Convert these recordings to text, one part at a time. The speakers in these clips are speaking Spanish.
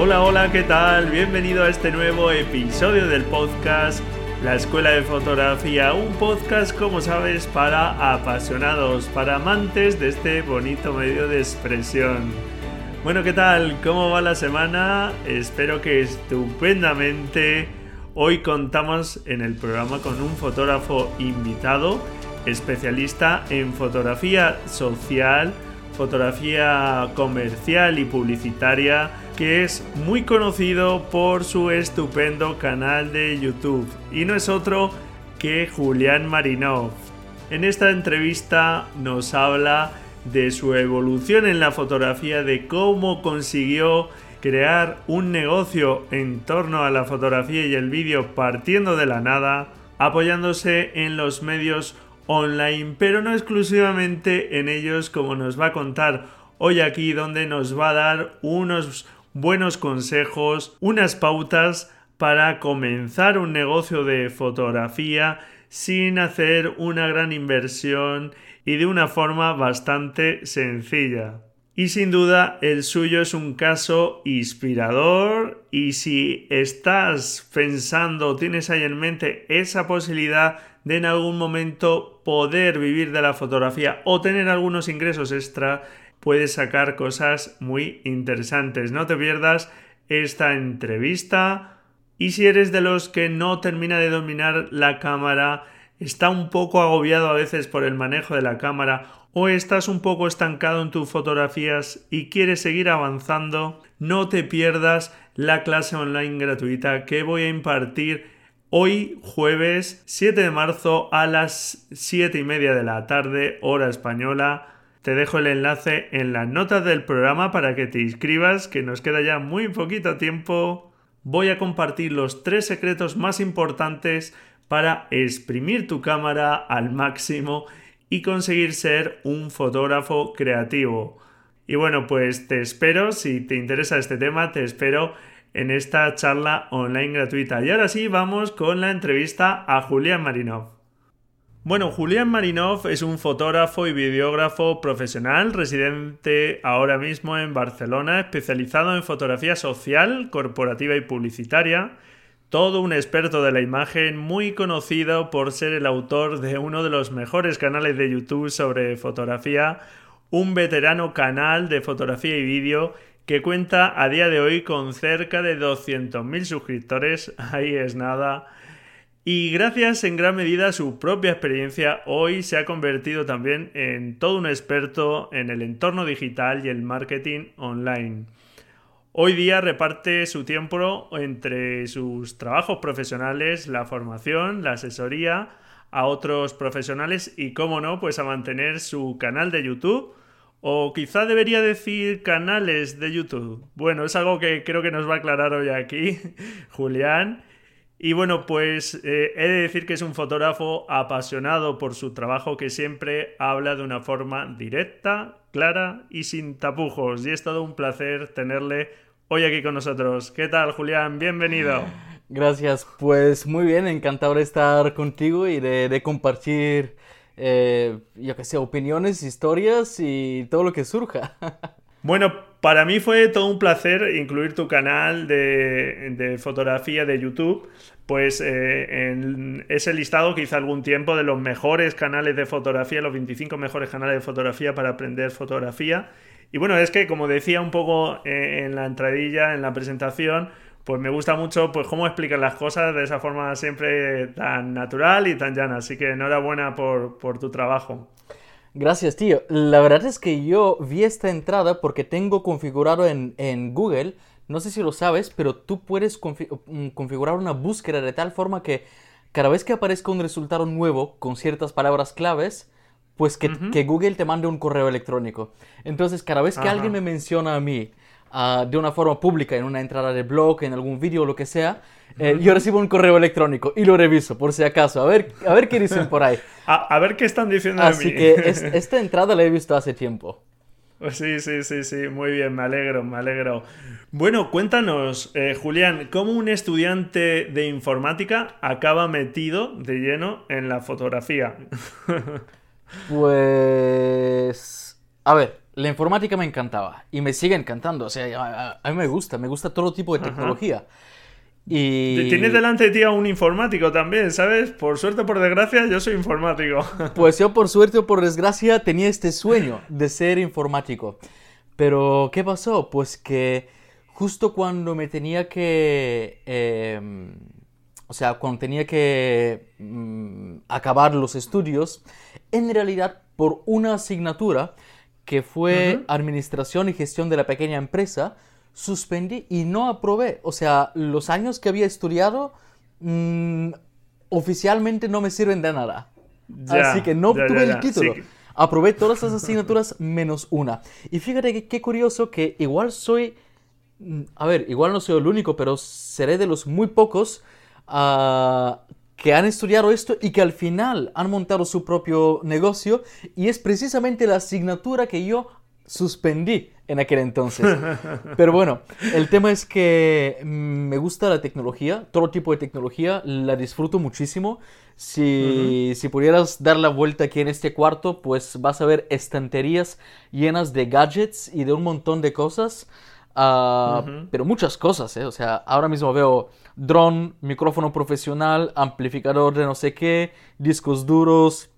Hola, hola, ¿qué tal? Bienvenido a este nuevo episodio del podcast La Escuela de Fotografía, un podcast, como sabes, para apasionados, para amantes de este bonito medio de expresión. Bueno, ¿qué tal? ¿Cómo va la semana? Espero que estupendamente. Hoy contamos en el programa con un fotógrafo invitado, especialista en fotografía social, fotografía comercial y publicitaria, que es muy conocido por su estupendo canal de YouTube. Y no es otro que Julián Marinov. En esta entrevista nos habla de su evolución en la fotografía, de cómo consiguió crear un negocio en torno a la fotografía y el vídeo partiendo de la nada, apoyándose en los medios online, pero no exclusivamente en ellos como nos va a contar hoy aquí donde nos va a dar unos buenos consejos, unas pautas para comenzar un negocio de fotografía sin hacer una gran inversión y de una forma bastante sencilla. Y sin duda el suyo es un caso inspirador y si estás pensando, tienes ahí en mente esa posibilidad de en algún momento poder vivir de la fotografía o tener algunos ingresos extra, puedes sacar cosas muy interesantes. No te pierdas esta entrevista y si eres de los que no termina de dominar la cámara, está un poco agobiado a veces por el manejo de la cámara o estás un poco estancado en tus fotografías y quieres seguir avanzando, no te pierdas la clase online gratuita que voy a impartir hoy jueves 7 de marzo a las 7 y media de la tarde hora española. Te dejo el enlace en las notas del programa para que te inscribas, que nos queda ya muy poquito tiempo. Voy a compartir los tres secretos más importantes para exprimir tu cámara al máximo y conseguir ser un fotógrafo creativo. Y bueno, pues te espero, si te interesa este tema, te espero en esta charla online gratuita. Y ahora sí, vamos con la entrevista a Julián Marinov. Bueno, Julián Marinov es un fotógrafo y videógrafo profesional residente ahora mismo en Barcelona, especializado en fotografía social, corporativa y publicitaria todo un experto de la imagen, muy conocido por ser el autor de uno de los mejores canales de YouTube sobre fotografía, un veterano canal de fotografía y vídeo que cuenta a día de hoy con cerca de 200.000 suscriptores, ahí es nada. Y gracias en gran medida a su propia experiencia, hoy se ha convertido también en todo un experto en el entorno digital y el marketing online. Hoy día reparte su tiempo entre sus trabajos profesionales, la formación, la asesoría a otros profesionales y, cómo no, pues a mantener su canal de YouTube o quizá debería decir canales de YouTube. Bueno, es algo que creo que nos va a aclarar hoy aquí Julián. Y bueno, pues eh, he de decir que es un fotógrafo apasionado por su trabajo que siempre habla de una forma directa, clara y sin tapujos. Y es todo un placer tenerle hoy aquí con nosotros. ¿Qué tal, Julián? Bienvenido. Gracias, pues muy bien, encantado de estar contigo y de, compartir, eh, yo qué sé, opiniones, historias y todo lo que surja. Bueno, para mí fue todo un placer incluir tu canal de, fotografía de YouTube, pues eh, en ese listado que hice algún tiempo de los mejores canales de fotografía, los 25 mejores canales de fotografía para aprender fotografía. Y bueno, es que como decía un poco eh, en la entradilla, en la presentación, pues me gusta mucho pues cómo explican las cosas de esa forma siempre tan natural y tan llana. Así que enhorabuena por, por tu trabajo. Gracias, tío. La verdad es que yo vi esta entrada porque tengo configurado en, en Google, no sé si lo sabes, pero tú puedes mm, configurar una búsqueda de tal forma que cada vez que aparezca un resultado nuevo con ciertas palabras claves, pues que, que Google te mande un correo electrónico. Entonces, cada vez que alguien me menciona a mí uh, de una forma pública, en una entrada de blog, en algún vídeo o lo que sea, eh, yo recibo un correo electrónico y lo reviso, por si acaso, a ver, a ver qué dicen por ahí. a, a, ver qué están diciendo Así de mí. que es, esta entrada la he visto hace tiempo. Sí, sí, sí, sí, muy bien, me alegro, me alegro. Bueno, cuéntanos, eh, Julián, ¿cómo un estudiante de informática acaba metido de lleno en la fotografía? Pues... A ver, la informática me encantaba y me sigue encantando. O sea, a, mí me gusta, me gusta todo tipo de tecnología. Y... Tienes delante de ti a un informático también, ¿sabes? Por suerte o por desgracia, yo soy informático. Pues yo por suerte o por desgracia tenía este sueño de ser informático. Pero, ¿qué pasó? Pues que justo cuando me tenía que... Em, o sea, cuando tenía que mm, acabar los estudios, en realidad por una asignatura que fue Administración y Gestión de la Pequeña Empresa, suspendí y no aprobé. O sea, los años que había estudiado mm, oficialmente no me sirven de nada. Así que no obtuve el título. Aprobé todas las asignaturas menos una. Y fíjate que qué curioso que igual soy Mm, a ver, igual no soy el único, pero seré de los muy pocos ah, que han estudiado esto y que al final han montado su propio negocio y es precisamente la asignatura que yo suspendí en aquel entonces. Pero bueno, el tema es que mm, me gusta la tecnología, todo tipo de tecnología, la disfruto muchísimo. Si, si pudieras dar la vuelta aquí en este cuarto, pues vas a ver estanterías llenas de gadgets y de un montón de cosas. Ah, pero muchas cosas, ¿eh? O sea, ahora mismo veo dron, micrófono profesional, amplificador de no sé qué, discos duros.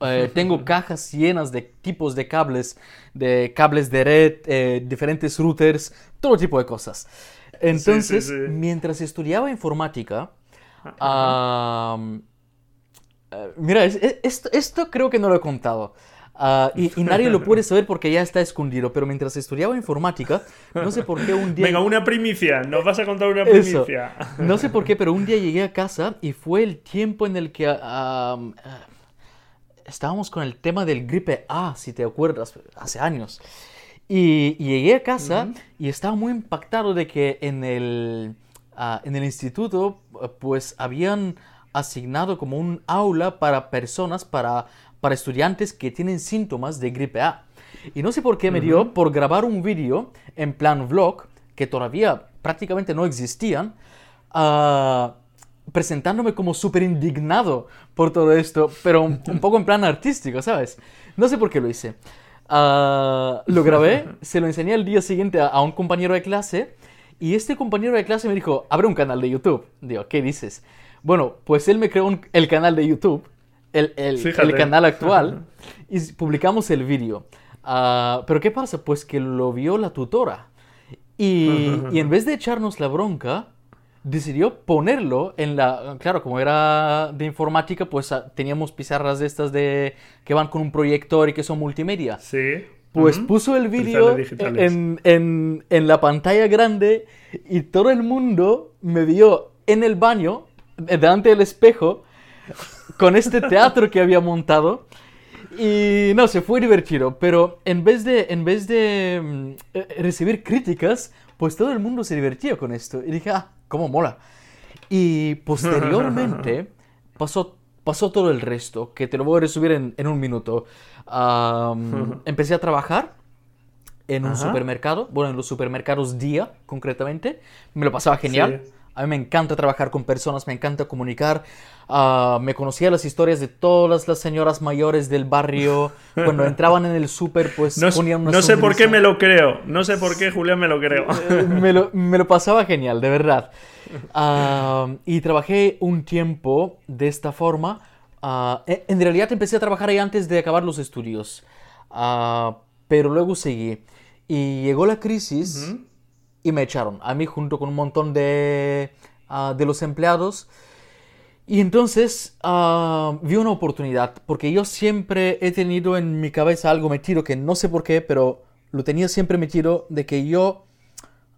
Eh, tengo cajas llenas de tipos de cables, de cables de red, eh, diferentes routers, todo tipo de cosas. Entonces, mientras estudiaba informática, eh, mira, esto, esto creo que no lo he contado. Ah, y, nadie lo puede saber porque ya está escondido. Pero mientras estudiaba informática, no sé por qué un día. Venga, una primicia. Nos vas a contar una primicia. No sé por qué, pero un día llegué a casa y fue el tiempo en el que. Ah, estábamos con el tema del gripe A, si te acuerdas, hace años. Y, llegué a casa y estaba muy impactado de que en el, ah, en el instituto, pues habían asignado como un aula para personas para para estudiantes que tienen síntomas de gripe A. Y no sé por qué me dio por grabar un vídeo en plan vlog, que todavía prácticamente no existían, ah, presentándome como súper indignado por todo esto, pero un, poco en plan artístico, ¿sabes? No sé por qué lo hice. Ah, lo grabé, se lo enseñé el día siguiente a, un compañero de clase y este compañero de clase me dijo, abre un canal de YouTube. Digo, ¿qué dices? Bueno, pues él me creó el canal de YouTube el, el, canal actual y publicamos el vídeo. Ah, pero ¿qué pasa? Pues que lo vio la tutora. Y, y, en vez de echarnos la bronca, decidió ponerlo en la... Claro, como era de informática, pues ah, teníamos pizarras de estas de que van con un proyector y que son multimedia. Sí. Pues puso el vídeo en, en, en la pantalla grande y todo el mundo me vio en el baño, delante del espejo, con este teatro que había montado. Y no, se fue divertido, pero en vez de, en vez de mm, eh, recibir críticas, pues todo el mundo se divertía con esto. Y dije, ah, cómo mola. Y posteriormente pasó, pasó todo el resto, que te lo voy a resumir en, en un minuto. empecé a trabajar en un supermercado, bueno, en los supermercados Día, concretamente. Me lo pasaba genial. A mí me encanta trabajar con personas, me encanta comunicar. Ah, me conocía las historias de todas las señoras mayores del barrio. Cuando entraban en el súper, pues no, ponían una No sé por qué me lo creo. No sé por qué, Julián, me lo creo. Eh, me, lo, me, lo, pasaba genial, de verdad. Ah, y trabajé un tiempo de esta forma. Ah, e, en realidad empecé a trabajar ahí antes de acabar los estudios. pero luego seguí. Y llegó la crisis. Y me echaron. A mí junto con un montón de, ah, de los empleados. Y entonces ah, vi una oportunidad, porque yo siempre he tenido en mi cabeza algo metido que no sé por qué, pero lo tenía siempre metido de que yo,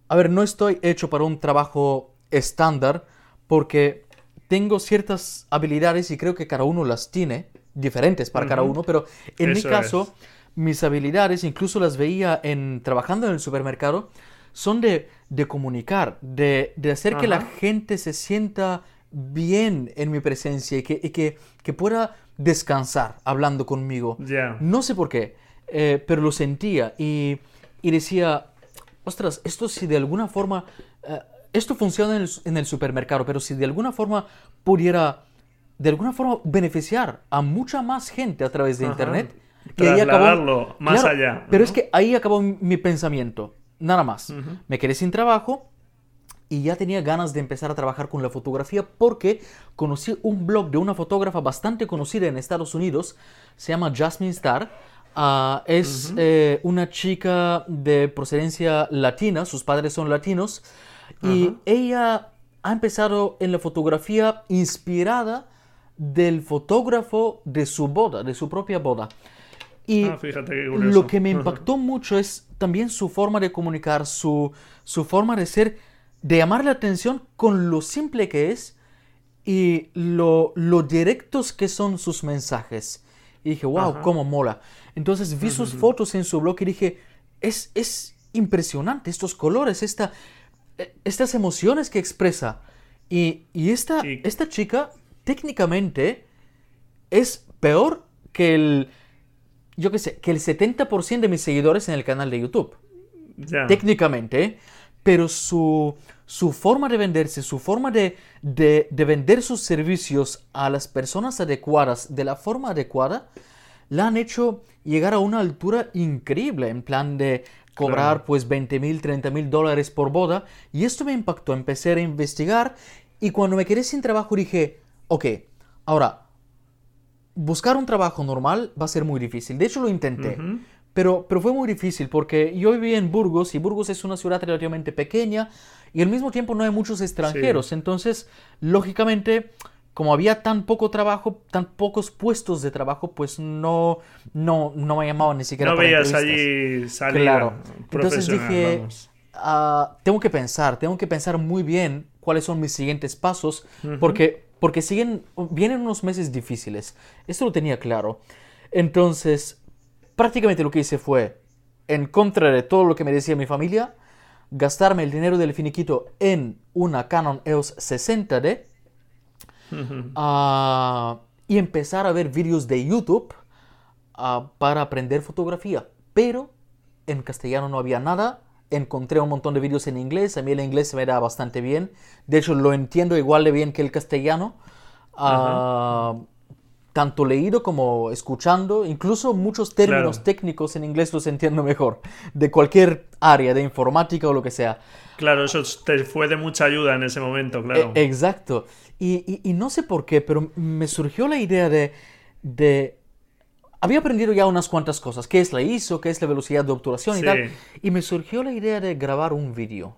a ver, no estoy hecho para un trabajo estándar, porque tengo ciertas habilidades y creo que cada uno las tiene, diferentes para cada uno, pero en mi caso, mis habilidades, incluso las veía en trabajando en el supermercado, son de, de comunicar, de, de hacer que la gente se sienta bien en mi presencia y que, que, que pueda descansar hablando conmigo. No sé por qué, eh, pero lo sentía y, y, decía, ostras, esto si de alguna forma, eh, esto funciona en el, en el, supermercado, pero si de alguna forma pudiera, de alguna forma beneficiar a mucha más gente a través de Internet. Y ahí acabó, más allá. Pero es que ahí acabó mi pensamiento, nada más. Me quedé sin trabajo y ya tenía ganas de empezar a trabajar con la fotografía porque conocí un blog de una fotógrafa bastante conocida en Estados Unidos, se llama Jasmine Star. Ah, es eh, una chica de procedencia latina, sus padres son latinos, y ella ha empezado en la fotografía inspirada del fotógrafo de su boda, de su propia boda. Y ah, lo que me impactó mucho es también su forma de comunicar, su, su forma de ser de llamar la atención con lo simple que es y lo, lo directos que son sus mensajes. Y dije, wow, cómo mola. Entonces vi sus fotos en su blog y dije, es, es impresionante estos colores, esta, e, estas emociones que expresa. Y, y esta, esta chica técnicamente es peor que el, yo qué sé, que el 70% de mis seguidores en el canal de YouTube. Técnicamente pero su, su forma de venderse, su forma de, de, vender sus servicios a las personas adecuadas de la forma adecuada, la han hecho llegar a una altura increíble, en plan de cobrar pues 20 mil, 30 mil dólares por boda. Y esto me impactó, empecé a investigar y cuando me quedé sin trabajo dije, ok, ahora, buscar un trabajo normal va a ser muy difícil. De hecho lo intenté. Pero, pero fue muy difícil porque yo viví en Burgos y Burgos es una ciudad relativamente pequeña y al mismo tiempo no hay muchos extranjeros. Entonces, lógicamente, como había tan poco trabajo, tan pocos puestos de trabajo, pues no, no, no me llamaban ni siquiera. No veías allí salir. Claro. Entonces dije, ah, tengo que pensar, tengo que pensar muy bien cuáles son mis siguientes pasos, porque, porque siguen, vienen unos meses difíciles. Esto lo tenía claro. Entonces, prácticamente lo que hice fue, en contra de todo lo que me decía mi familia, gastarme el dinero del finiquito en una Canon EOS 60D ah, y empezar a ver vídeos de YouTube ah, para aprender fotografía. Pero en castellano no había nada. Encontré un montón de vídeos en inglés. A mí el inglés me da bastante bien. De hecho, lo entiendo igual de bien que el castellano tanto leído como escuchando, incluso muchos términos técnicos en inglés los entiendo mejor, de cualquier área, de informática o lo que sea. Claro, eso te fue de mucha ayuda en ese momento, claro. E, exacto. Y, no sé por qué, pero me surgió la idea de, de... Había aprendido ya unas cuantas cosas, qué es la ISO, qué es la velocidad de obturación y tal, y me surgió la idea de grabar un vídeo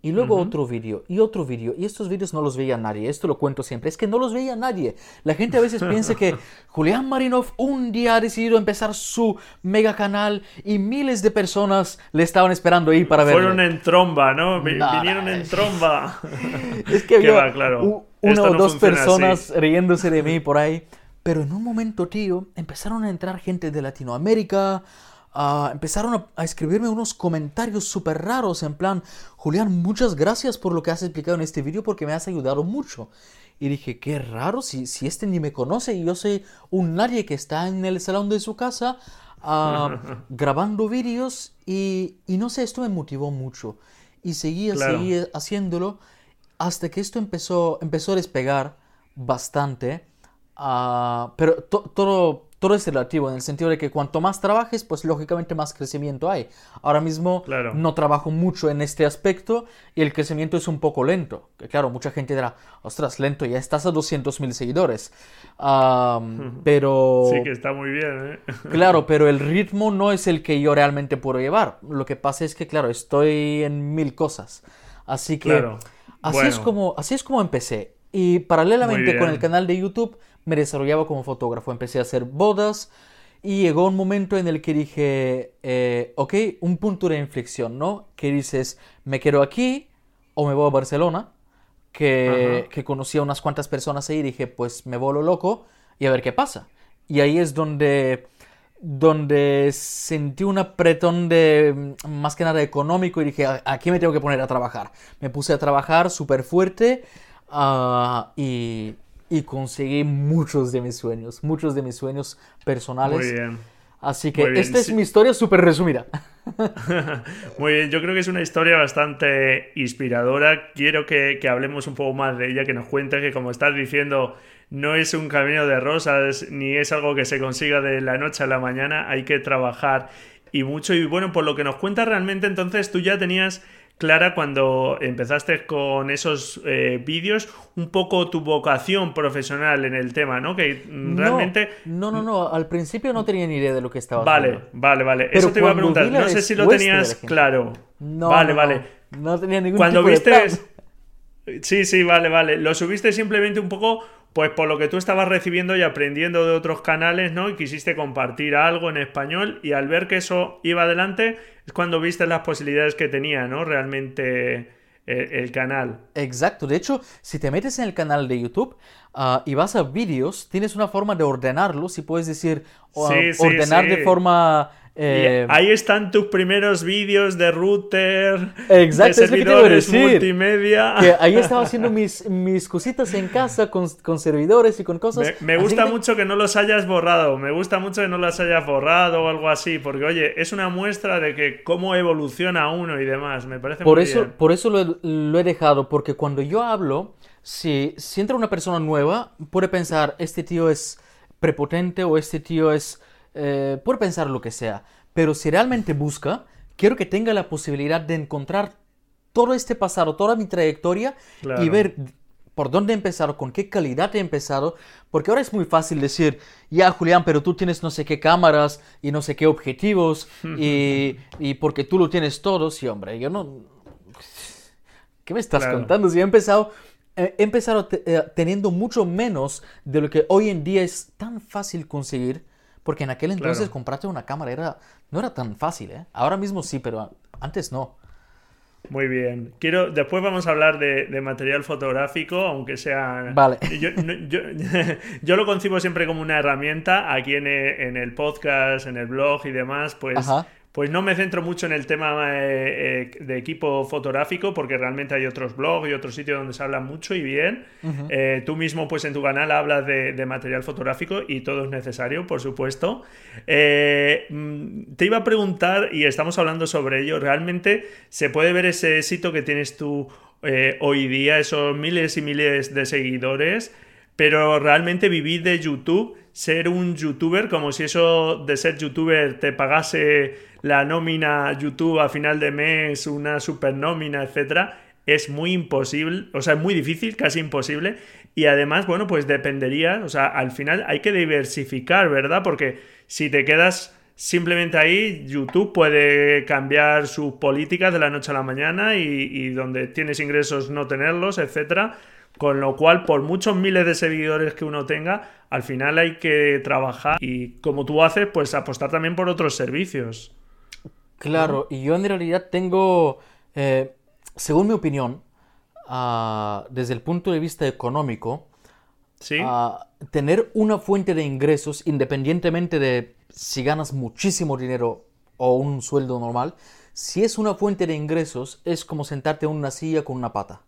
y luego otro vídeo y otro vídeo. Y estos vídeos no los veía nadie. Esto lo cuento siempre. Es que no los veía nadie. La gente a veces piensa que Julián Marinov un día ha decidido empezar su mega canal y miles de personas le estaban esperando ahí para verlo. Fueron en tromba, ¿no? Vinieron en tromba. es que había una o dos personas riéndose de mí por ahí. Pero en un momento, tío, empezaron a entrar gente de Latinoamérica, empezaron a, escribirme unos comentarios súper raros en plan, Julián, muchas gracias por lo que has explicado en este vídeo porque me has ayudado mucho. Y dije, qué raro, si, si este ni me conoce y yo soy un nadie que está en el salón de su casa grabando vídeos y, y, no sé, esto me motivó mucho. Y seguía, seguía haciéndolo hasta que esto empezó, empezó a despegar bastante. Ah, pero todo, todo es relativo en el sentido de que cuanto más trabajes, pues lógicamente más crecimiento hay. Ahora mismo Claro. no trabajo mucho en este aspecto y el crecimiento es un poco lento. Que claro, mucha gente dirá, ostras, lento, ya estás a 200.000 seguidores. Am, pero... Sí, que está muy bien, ¿eh? Claro, pero el ritmo no es el que yo realmente puedo llevar. Lo que pasa es que, claro, estoy en mil cosas. Así que Claro. así, es como, así es como empecé. Y paralelamente con el canal de YouTube me desarrollaba como fotógrafo. Empecé a hacer bodas y llegó un momento en el que dije, eh, ok, un punto de inflexión, ¿no? Que dices, me quedo aquí o me voy a Barcelona, que, Ajá. que conocí a unas cuantas personas ahí y dije, pues me vuelo loco y a ver qué pasa. Y ahí es donde, donde sentí un apretón de, más que nada económico y dije, "A- aquí me tengo que poner a trabajar. Me puse a trabajar súper fuerte ah, y, y conseguí muchos de mis sueños, muchos de mis sueños personales. Muy bien. Así que esta es mi historia súper resumida. Muy bien, yo creo que es una historia bastante inspiradora. Quiero que, que hablemos un poco más de ella, que nos cuentes que, como estás diciendo, no es un camino de rosas ni es algo que se consiga de la noche a la mañana. Hay que trabajar y mucho. Y bueno, por lo que nos cuentas realmente, entonces tú ya tenías clara cuando empezaste con esos eh, vídeos un poco tu vocación profesional en el tema, ¿no? Que mm, No, realmente... No, no, no, al principio no tenía ni idea de lo que estaba Vale, haciendo. vale, vale. Pero Eso te iba a preguntar. No sé si lo de tenías claro. No, vale, no, vale. No, tenía ningún Cuando tipo de viste. plan. Sí, sí, vale, vale. Lo subiste simplemente un poco, pues por lo que tú estabas recibiendo y aprendiendo de otros canales, ¿no? Y quisiste compartir algo en español. Y al ver que eso iba adelante, es cuando viste las posibilidades que tenía, ¿no? Realmente eh, el canal. Exacto, de hecho, si te metes en el canal de YouTube ah, y vas a vídeos, tienes una forma de ordenarlos y puedes decir Sí, sí, ordenar sí. de forma... Eh, ahí están tus primeros vídeos de router, Exacto, de es lo que te iba a servidores decir. multimedia. que ahí estaba haciendo mis, mis cositas en casa con, con servidores y con cosas. Me, gusta que- mucho que no los hayas borrado, me gusta mucho que no los hayas borrado o algo así, porque oye, es una muestra de que cómo evoluciona uno y demás, me parece Por muy eso, bien. por eso lo, he- lo he dejado, porque cuando yo hablo, si, si entra una persona nueva, puede pensar, este tío es prepotente o este tío es... eh, puede pensar lo que sea, pero si realmente busca, quiero que tenga la posibilidad de encontrar todo este pasado, toda mi trayectoria y ver por dónde he empezado, con qué calidad he empezado, porque ahora es muy fácil decir, ya Julián, pero tú tienes no sé qué cámaras y no sé qué objetivos y, y porque tú lo tienes todo, sí, hombre, yo no... ¿Qué me estás Claro. contando? Si he empezado, eh, he empezado eh, teniendo mucho menos de lo que hoy en día es tan fácil conseguir, porque en aquel entonces Claro. comprarte una cámara era, no era tan fácil, ¿eh? Ahora mismo sí, pero antes no. Muy bien. Quiero, después vamos a hablar de, de material fotográfico, aunque sea. Vale. Yo, yo, yo lo concibo siempre como una herramienta. Aquí en el, en el podcast, en el blog y demás, pues. Ajá. Pues no me centro mucho en el tema eh, eh, de equipo fotográfico porque realmente hay otros blogs y otros sitios donde se habla mucho y bien. Eh, tú mismo pues en tu canal hablas de, de material fotográfico y todo es necesario, por supuesto. Mm, te iba a preguntar, y estamos hablando sobre ello, ¿realmente se puede ver ese éxito que tienes tú hoy día, esos miles y miles de seguidores? Pero realmente vivir de YouTube, ser un youtuber, como si eso de ser youtuber te pagase la nómina YouTube a final de mes, una super nómina, etcétera, es muy imposible, o sea, es muy difícil, casi imposible. Y además, bueno, pues dependería, o sea, al final hay que diversificar, ¿verdad? Porque si te quedas simplemente ahí, YouTube puede cambiar sus políticas de la noche a la mañana y, y donde tienes ingresos no tenerlos, etcétera. Con lo cual, por muchos miles de seguidores que uno tenga, al final hay que trabajar y como tú haces, pues apostar también por otros servicios. Claro, y yo en realidad tengo, eh, según mi opinión, ah, desde el punto de vista económico, ¿Sí? ah, tener una fuente de ingresos, independientemente de si ganas muchísimo dinero o un sueldo normal, si es una fuente de ingresos, es como sentarte en una silla con una pata.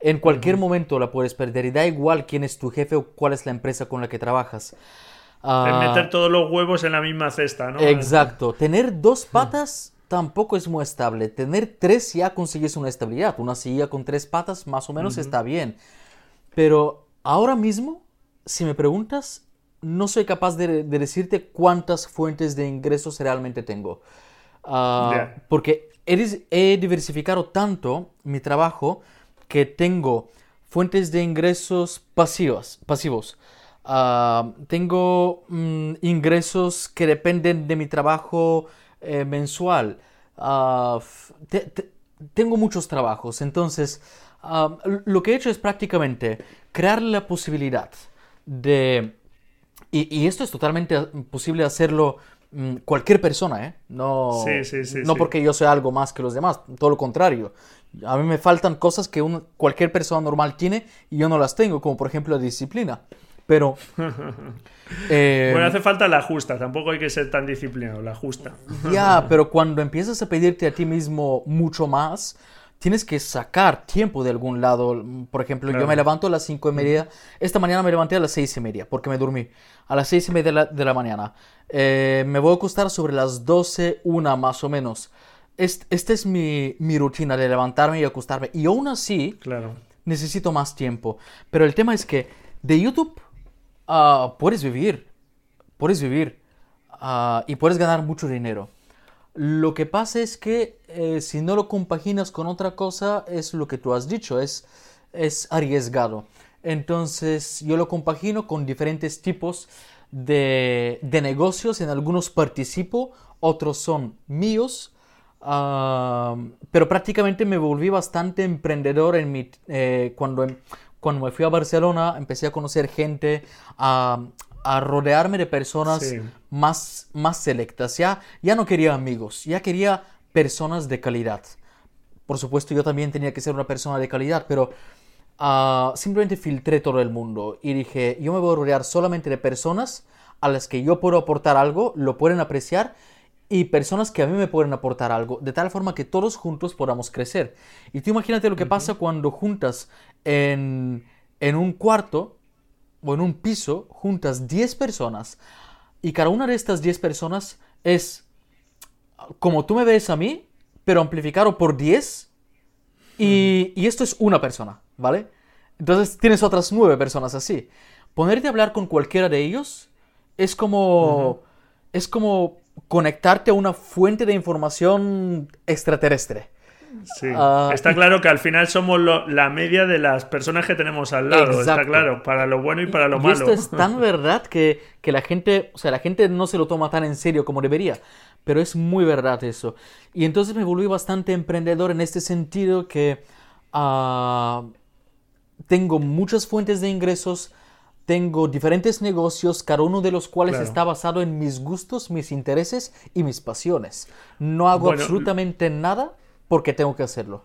En cualquier momento la puedes perder y da igual quién es tu jefe o cuál es la empresa con la que trabajas. Ah, meter todos los huevos en la misma cesta, ¿no? Exacto. Tener dos patas tampoco es muy estable. Tener tres ya consigues una estabilidad. Una silla con tres patas más o menos está bien. Pero ahora mismo, si me preguntas, no soy capaz de, decirte cuántas fuentes de ingresos realmente tengo. Ah, porque he, he, diversificado tanto mi trabajo que tengo fuentes de ingresos pasivos. pasivos. Ah, tengo mm, ingresos que dependen de mi trabajo eh, mensual. Ah, tengo muchos trabajos, entonces lo que he hecho es prácticamente crear la posibilidad de... Y, esto es totalmente posible hacerlo mm, cualquier persona, ¿eh? No, no porque yo sea algo más que los demás, todo lo contrario. A mí me faltan cosas que cualquier persona normal tiene y yo no las tengo, como por ejemplo la disciplina. Pero... Eh, bueno, hace falta la justa, tampoco hay que ser tan disciplinado, la justa. ya, pero cuando empiezas a pedirte a ti mismo mucho más, tienes que sacar tiempo de algún lado. Por ejemplo, yo me levanto a las cinco y media. Esta mañana me levanté a las seis y media porque me dormí. A las seis y media de la, mañana. Eh, me voy a acostar sobre las doce, una más o menos. esta es mi, rutina de levantarme y acostarme. Y aún así, claro. necesito más tiempo. Pero el tema es que de YouTube uh, puedes vivir. Puedes vivir. Uh, y puedes ganar mucho dinero. Lo que pasa es que eh, si no lo compaginas con otra cosa, es lo que tú has dicho, es, es arriesgado. Entonces yo lo compagino con diferentes tipos de, de negocios, en algunos participo, otros son míos, ah, pero prácticamente me volví bastante emprendedor en mi, eh, cuando, cuando me fui a Barcelona, empecé a conocer gente, a, a rodearme de personas más, más selectas. Ya, ya no quería amigos, ya quería personas de calidad. Por supuesto, yo también tenía que ser una persona de calidad, pero ah, simplemente filtré todo el mundo y dije, yo me voy a rodear solamente de personas a las que yo puedo aportar algo, lo pueden apreciar y personas que a mí me pueden aportar algo, de tal forma que todos juntos podamos crecer. Y tú imagínate lo que pasa cuando juntas en, en un cuarto o en un piso juntas 10 personas y cada una de estas 10 personas es como tú me ves a mí, pero amplificado por 10 y, y esto es una persona, ¿vale? Entonces tienes otras 9 personas así. Ponerte a hablar con cualquiera de ellos es como... Es como conectarte a una fuente de información extraterrestre. Sí. Ah, está claro que al final somos la media de las personas que tenemos al lado. Está claro, para lo bueno y para lo malo. Esto es tan verdad que, la gente, o sea, la gente no se lo toma tan en serio como debería. Pero es muy verdad eso. Y entonces me volví bastante emprendedor en este sentido que ah, tengo muchas fuentes de ingresos, tengo diferentes negocios, cada uno de los cuales está basado en mis gustos, mis intereses y mis pasiones. No hago absolutamente nada porque tengo que hacerlo.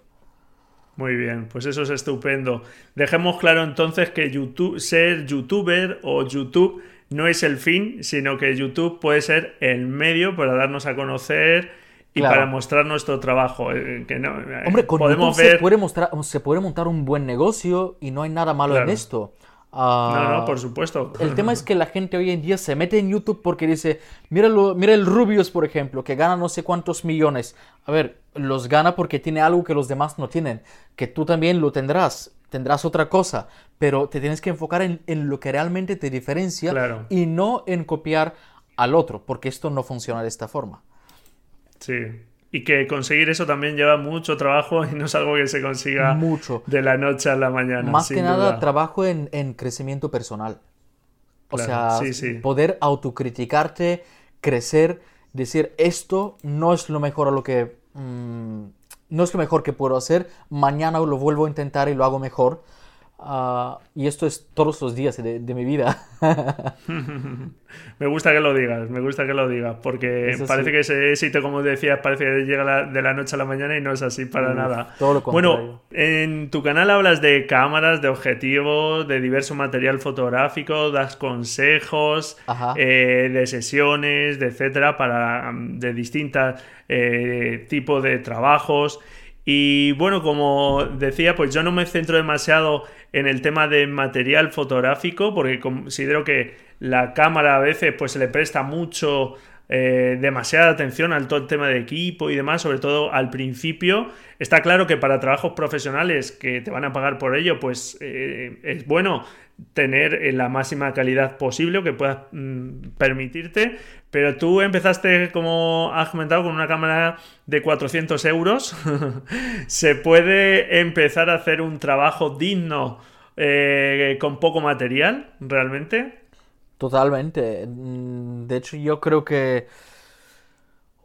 Muy bien, pues eso es estupendo. Dejemos claro entonces que YouTube, ser youtuber o YouTube no es el fin, sino que YouTube puede ser el medio para darnos a conocer y para mostrar nuestro trabajo. Eh, que no, eh, Hombre, con podemos ver... se, puede mostrar, se puede montar un buen negocio y no hay nada malo en esto no, no, por supuesto. El tema es que la gente hoy en día se mete en YouTube porque dice, míralo, mira el Rubius, por ejemplo, que gana no sé cuántos millones. A ver, los gana porque tiene algo que los demás no tienen, que tú también lo tendrás, tendrás otra cosa, pero te tienes que enfocar en, lo que realmente te diferencia y no en copiar al otro, porque esto no funciona de esta forma. Sí, y que conseguir eso también lleva mucho trabajo y no es algo que se consiga mucho. de la noche a la mañana. Más que nada trabajo en, crecimiento personal. O sea, poder autocriticarte, crecer, decir esto no es lo mejor a lo que... Mm, no es lo mejor que puedo hacer, mañana lo vuelvo a intentar y lo hago mejor. Ah, y esto es todos los días de, mi vida. me gusta que lo digas, me gusta que lo digas, porque parece que ese éxito, como decías, parece que llega de la noche a la mañana y no es así para nada. bueno, en tu canal hablas de cámaras, de objetivos, de diverso material fotográfico, das consejos eh, de sesiones, de etcétera, para de distintos eh, tipos de trabajos. Y bueno, como decía, pues yo no me centro demasiado en el tema de material fotográfico, porque considero que la cámara a veces pues se le presta mucho eh, demasiada atención al todo el tema de equipo y demás, sobre todo al principio. Está claro que para trabajos profesionales que te van a pagar por ello, pues eh, es bueno tener la máxima calidad posible que puedas mm, permitirte. Pero tú empezaste, como has comentado, con una cámara de 400 euros. Se puede empezar a hacer un trabajo digno eh, con poco material, realmente. Totalmente. Mm, de hecho, yo creo que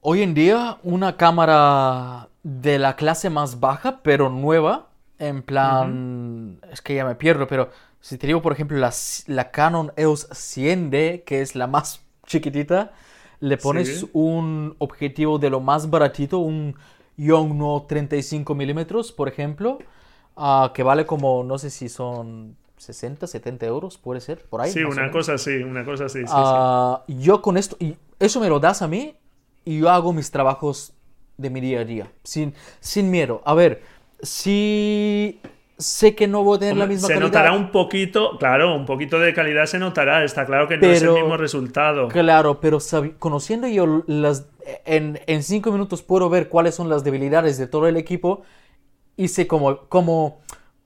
hoy en día una cámara de la clase más baja, pero nueva, en plan, es que ya me pierdo, pero si te digo, por ejemplo, la, la Canon EOS 100D, que es la más chiquitita, le pones un objetivo de lo más baratito, un Yongnuo 35 milímetros, por ejemplo, ah, que vale como, no sé si son 60, 70 euros, puede ser, por ahí. Sí, una cosa así, una cosa así. Ah, yo con esto, y eso me lo das a mí y yo hago mis trabajos de mi día a día, sin, sin miedo. A ver, si sé que no voy a tener la misma calidad. Se notará un poquito, claro, un poquito de calidad se notará, está claro que no es el mismo resultado. Claro, pero conociendo yo las... En, en cinco minutos puedo ver cuáles son las debilidades de todo el equipo y sé cómo, cómo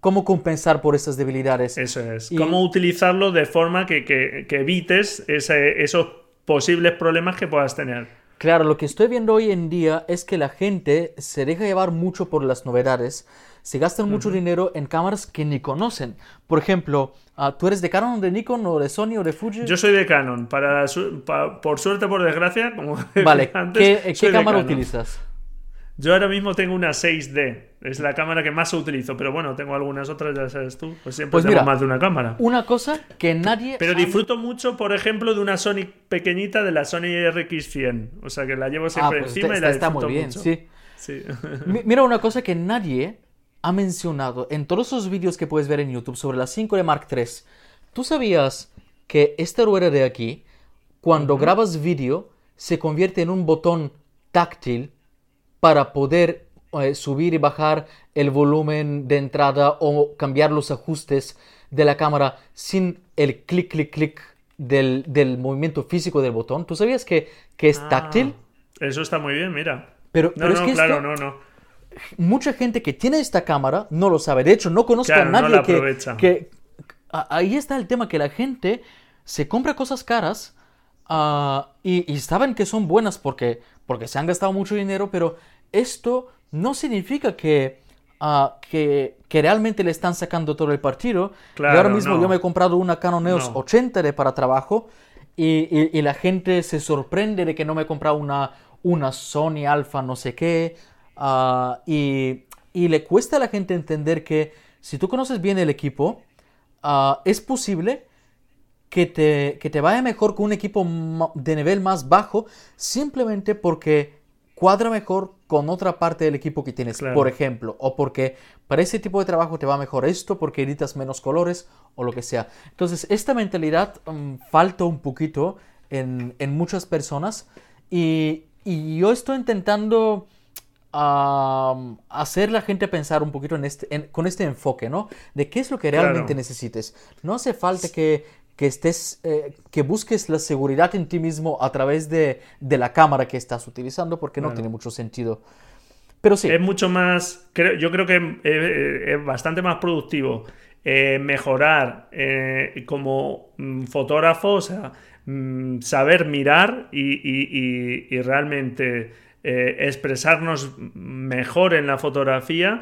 cómo compensar por esas debilidades. Eso es. Cómo utilizarlo de forma que, que, evites esos posibles problemas que puedas tener. Claro, lo que estoy viendo hoy en día es que la gente se deja llevar mucho por las novedades, se gastan mucho dinero en cámaras que ni conocen. Por ejemplo, ah, ¿tú eres de Canon, de Nikon o de Sony o de Fuji? Yo soy de Canon, para, por suerte por desgracia, como Vale, antes, ¿qué, cámara utilizas? Yo ahora mismo tengo una 6D, es la cámara que más utilizo, pero bueno, tengo algunas otras, ya sabes tú, pues siempre pues tengo más de una cámara. Una cosa que nadie... Pero disfruto mucho, por ejemplo, de una Sony pequeñita de la Sony RX100, o sea que la llevo siempre ah, pues encima y la está muy bien, sí. sí. Mira una cosa que nadie ha mencionado en todos esos vídeos que puedes ver en YouTube sobre la 5 de Mark III. ¿Tú sabías que esta rueda de aquí, cuando grabas vídeo, se convierte en un botón táctil para poder eh, subir y bajar el volumen de entrada o cambiar los ajustes de la cámara sin el clic, clic, clic del, movimiento físico del botón. ¿Tú sabías que, que es ah, táctil? Eso está muy bien, mira. Pero, no, no, claro, no, no. Mucha gente que tiene esta cámara no lo sabe. De hecho, no conozco a nadie que, que, Ahí está el tema que la gente se compra cosas caras ah, y, y, saben que son buenas porque, porque se han gastado mucho dinero, pero esto no significa que, ah, que, realmente le están sacando todo el partido. y ahora mismo yo me he comprado una Canon EOS 80 de para trabajo y, la gente se sorprende de que no me he comprado una, una Sony Alpha no sé qué. Ah, y, le cuesta a la gente entender que si tú conoces bien el equipo, ah, es posible que te, que te vaya mejor con un equipo de nivel más bajo simplemente porque cuadra mejor con otra parte del equipo que tienes, por ejemplo, o porque para ese tipo de trabajo te va mejor esto, porque editas menos colores o lo que sea. Entonces, esta mentalidad mm, falta un poquito en, muchas personas y, yo estoy intentando hacer la gente pensar un poquito en este, con este enfoque, ¿no? De qué es lo que realmente necesites. No hace falta que que estés, eh, que busques la seguridad en ti mismo a través de, la cámara que estás utilizando, porque no tiene mucho sentido. Pero sí. Es mucho más, creo, yo creo que es, bastante más productivo eh, mejorar eh, como mm, fotógrafo, o sea, mm, saber mirar y, realmente expresarnos mejor en la fotografía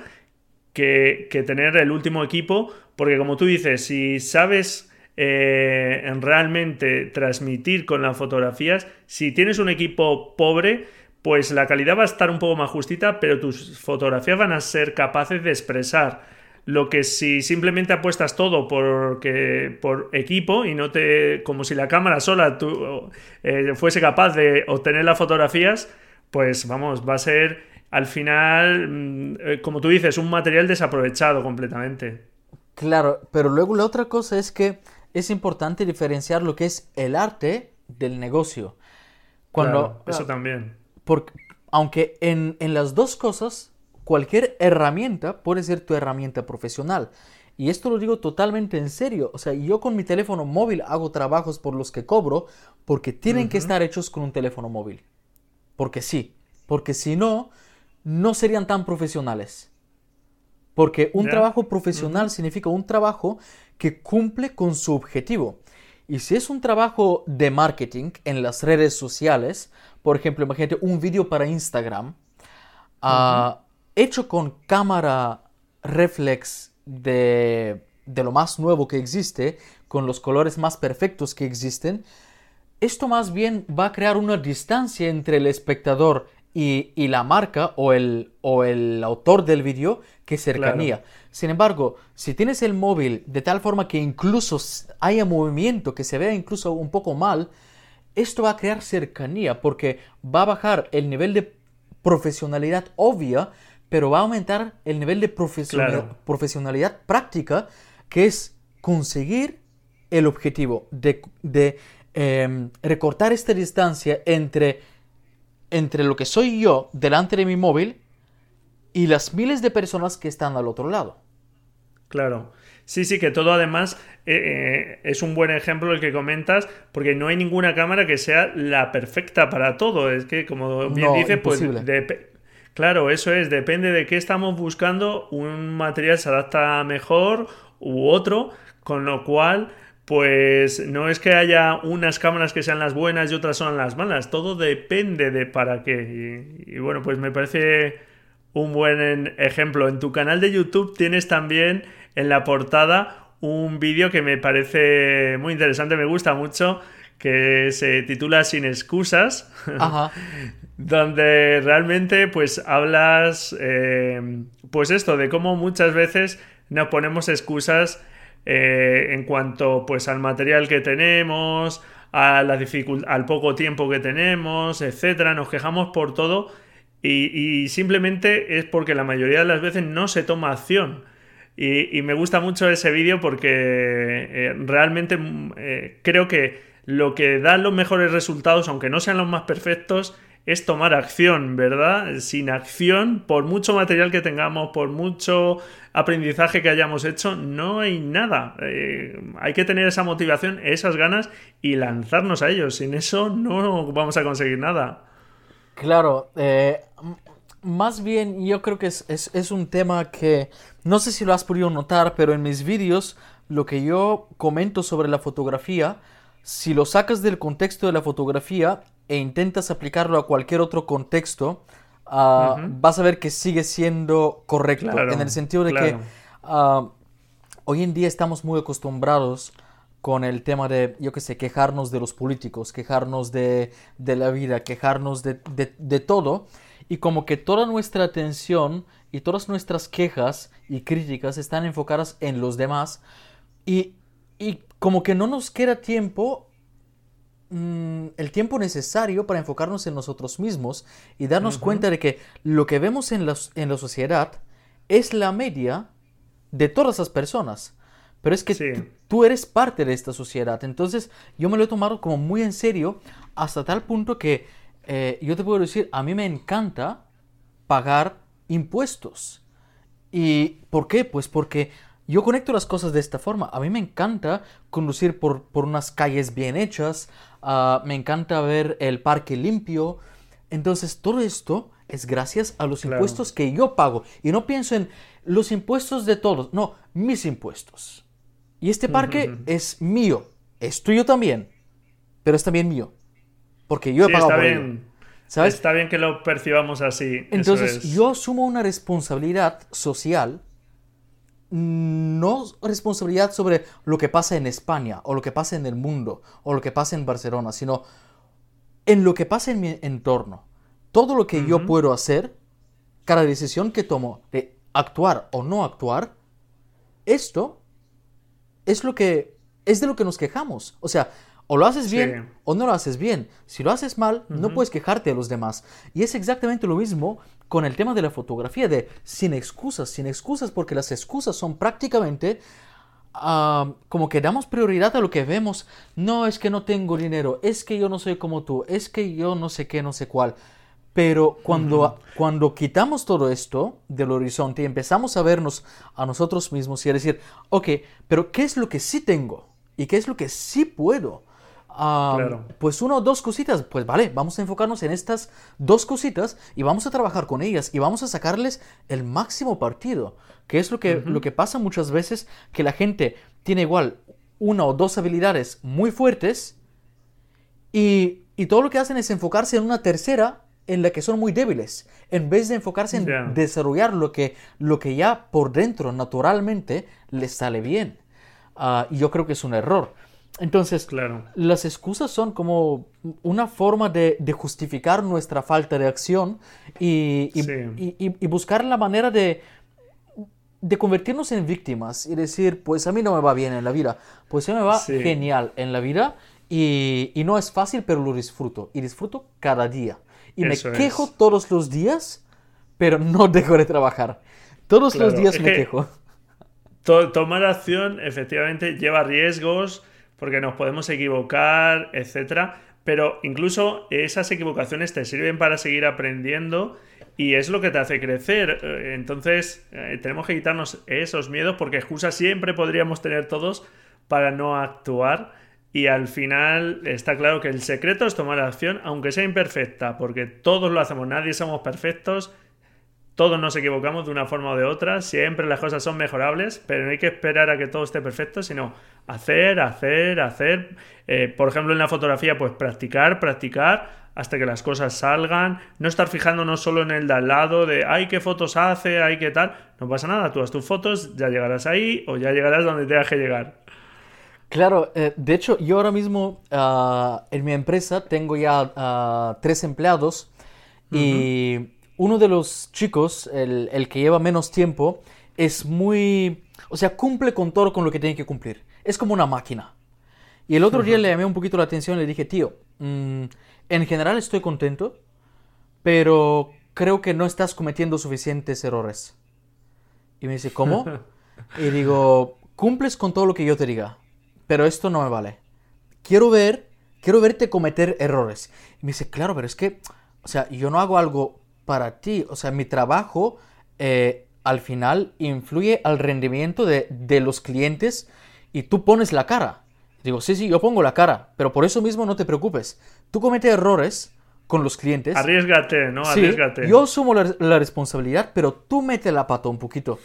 que, que tener el último equipo, porque como tú dices, si sabes eh, en realmente transmitir con las fotografías. Si tienes un equipo pobre, pues la calidad va a estar un poco más justita, pero tus fotografías van a ser capaces de expresar lo que si simplemente apuestas todo porque, por equipo y no te. como si la cámara sola eh, fuese capaz de obtener las fotografías, pues vamos, va a ser al final, mm, eh, como tú dices, un material desaprovechado completamente. Claro, pero luego la otra cosa es que es importante diferenciar lo que es el arte del negocio. Cuando, eso también. Porque, aunque en, las dos cosas, cualquier herramienta puede ser tu herramienta profesional. Y esto lo digo totalmente en serio. O sea, yo con mi teléfono móvil hago trabajos por los que cobro porque tienen que estar hechos con un teléfono móvil. Porque sí. Porque si no, no serían tan profesionales. Porque un trabajo profesional significa un trabajo que cumple con su objetivo. Y si es un trabajo de marketing en las redes sociales, por ejemplo, imagínate un vídeo para Instagram, ah, hecho con cámara reflex de, de, lo más nuevo que existe, con los colores más perfectos que existen, esto más bien va a crear una distancia entre el espectador y, la marca o el, o el autor del vídeo que cercanía. Sin embargo, si tienes el móvil de tal forma que incluso haya movimiento, que se vea incluso un poco mal, esto va a crear cercanía porque va a bajar el nivel de profesionalidad obvia, pero va a aumentar el nivel de profesionalidad práctica, que es conseguir el objetivo de, em, recortar esta distancia entre entre lo que soy yo delante de mi móvil y las miles de personas que están al otro lado. Claro. Sí, sí, que todo además eh, eh, es un buen ejemplo el que comentas, porque no hay ninguna cámara que sea la perfecta para todo. Es que, como bien dice, pues claro, eso es, depende de qué estamos buscando, un material se adapta mejor u otro, con lo cual pues no es que haya unas cámaras que sean las buenas y otras son las malas, todo depende de para qué. Y, bueno, pues me parece un buen ejemplo. En tu canal de YouTube tienes también en la portada un vídeo que me parece muy interesante, me gusta mucho, que se titula Sin excusas, donde realmente pues hablas, eh, pues esto, de cómo muchas veces nos ponemos excusas eh, en cuanto pues al material que tenemos, a la al poco tiempo que tenemos, etcétera. Nos quejamos por todo y, simplemente es porque la mayoría de las veces no se toma acción. Y, me gusta mucho ese vídeo porque eh, realmente mm, eh, creo que lo que da los mejores resultados, aunque no sean los más perfectos, es tomar acción, ¿verdad? Sin acción, por mucho material que tengamos, por mucho aprendizaje que hayamos hecho, no hay nada. Eh, hay que tener esa motivación, esas ganas y lanzarnos a ellos. Sin eso no vamos a conseguir nada. Claro, eh, más bien yo creo que es, es, un tema que no sé si lo has podido notar, pero en mis vídeos lo que yo comento sobre la fotografía, si lo sacas del contexto de la fotografía e intentas aplicarlo a cualquier otro contexto, Ah, vas a ver que sigue siendo correcto. en el sentido de que ah, hoy en día estamos muy acostumbrados con el tema de, yo qué sé, quejarnos de los políticos, quejarnos de, la vida, quejarnos de, todo. Y como que toda nuestra atención y todas nuestras quejas y críticas están enfocadas en los demás. Y, y como que no nos queda tiempo Mm, el tiempo necesario para enfocarnos en nosotros mismos y darnos cuenta de que lo que vemos en la, en la sociedad es la media de todas las personas. Pero es que tú eres parte de esta sociedad. Entonces yo me lo he tomado como muy en serio hasta tal punto que eh, yo te puedo decir, a mí me encanta pagar impuestos. ¿Y por qué? Pues porque yo conecto las cosas de esta forma. A mí me encanta conducir por, por unas calles bien hechas, Ah, me encanta ver el parque limpio. Entonces, todo esto es gracias a los impuestos que yo pago. Y no pienso en los impuestos de todos, no, mis impuestos. Y este parque es mío, es tuyo también, pero es también mío. Porque yo he pagado está bien. ¿Sabes? Está bien que lo percibamos así. Entonces, yo asumo una responsabilidad social no responsabilidad sobre lo que pasa en España o lo que pasa en el mundo o lo que pasa en Barcelona, sino en lo que pasa en mi entorno. Todo lo que yo puedo hacer, cada decisión que tomo de actuar o no actuar, esto es lo que es de lo que nos quejamos. O sea, o lo haces bien o no lo haces bien. Si lo haces mal, no puedes quejarte de los demás. Y es exactamente lo mismo con el tema de la fotografía, de sin excusas, sin excusas, porque las excusas son prácticamente ah, como que damos prioridad a lo que vemos. No es que no tengo dinero, es que yo no soy como tú, es que yo no sé qué, no sé cuál. Pero cuando, cuando quitamos todo esto del horizonte y empezamos a vernos a nosotros mismos y a decir, ok, pero ¿qué es lo que sí tengo? ¿Y qué es lo que sí puedo? Pues una o dos cositas, pues vale, vamos a enfocarnos en estas dos cositas y vamos a trabajar con ellas y vamos a sacarles el máximo partido, que es lo que, lo que pasa muchas veces, que la gente tiene igual una o dos habilidades muy fuertes y, y todo lo que hacen es enfocarse en una tercera en la que son muy débiles, en vez de enfocarse en desarrollar lo que, lo que ya por dentro naturalmente les sale bien. Ah, y yo creo que es un error. Entonces, claro. las excusas son como una forma de, justificar nuestra falta de acción y, y, buscar la manera de, de convertirnos en víctimas y decir, pues a mí no me va bien en la vida, pues a mí me va genial en la vida y, no es fácil, pero lo disfruto y disfruto cada día y me quejo todos los días, pero no dejo de trabajar. Todos los días me quejo. tomar acción efectivamente lleva riesgos porque nos podemos equivocar, etcétera, pero incluso esas equivocaciones te sirven para seguir aprendiendo y es lo que te hace crecer. Eh, entonces, eh, tenemos que quitarnos esos miedos porque excusas siempre podríamos tener todos para no actuar y al final está claro que el secreto es tomar acción, aunque sea imperfecta, porque todos lo hacemos, nadie somos perfectos, todos nos equivocamos de una forma o de otra, siempre las cosas son mejorables, pero no hay que esperar a que todo esté perfecto, sino hacer, hacer, hacer. Eh, por ejemplo, en la fotografía, pues practicar, practicar hasta que las cosas salgan, no estar fijándonos solo en el de al lado, de, ay, qué fotos hace, ay, qué tal, no pasa nada, tú haz tus fotos, ya llegarás ahí o ya llegarás donde tengas que llegar. Claro, eh, de hecho yo ahora mismo ah, en mi empresa tengo ya ah, tres empleados y uno de los chicos, el, que lleva menos tiempo, es muy... O sea, cumple con todo con lo que tiene que cumplir. Es como una máquina. Y el otro día le llamé un poquito la atención y le dije, tío, mm, en general estoy contento, pero creo que no estás cometiendo suficientes errores. Y me dice, ¿cómo? y digo, cumples con todo lo que yo te diga pero esto no me vale. Quiero ver, quiero verte cometer errores. Y me dice, claro, pero es que, o sea, yo no hago algo para ti. O sea, mi trabajo eh, al final influye al rendimiento de, los clientes y tú pones la cara. Digo, sí, sí, yo pongo la cara, pero por eso mismo no te preocupes. Tú cometes errores con los clientes. Arriesgate, ¿no? Arriesgate. yo asumo la, la, responsabilidad, pero tú mete la pata un poquito.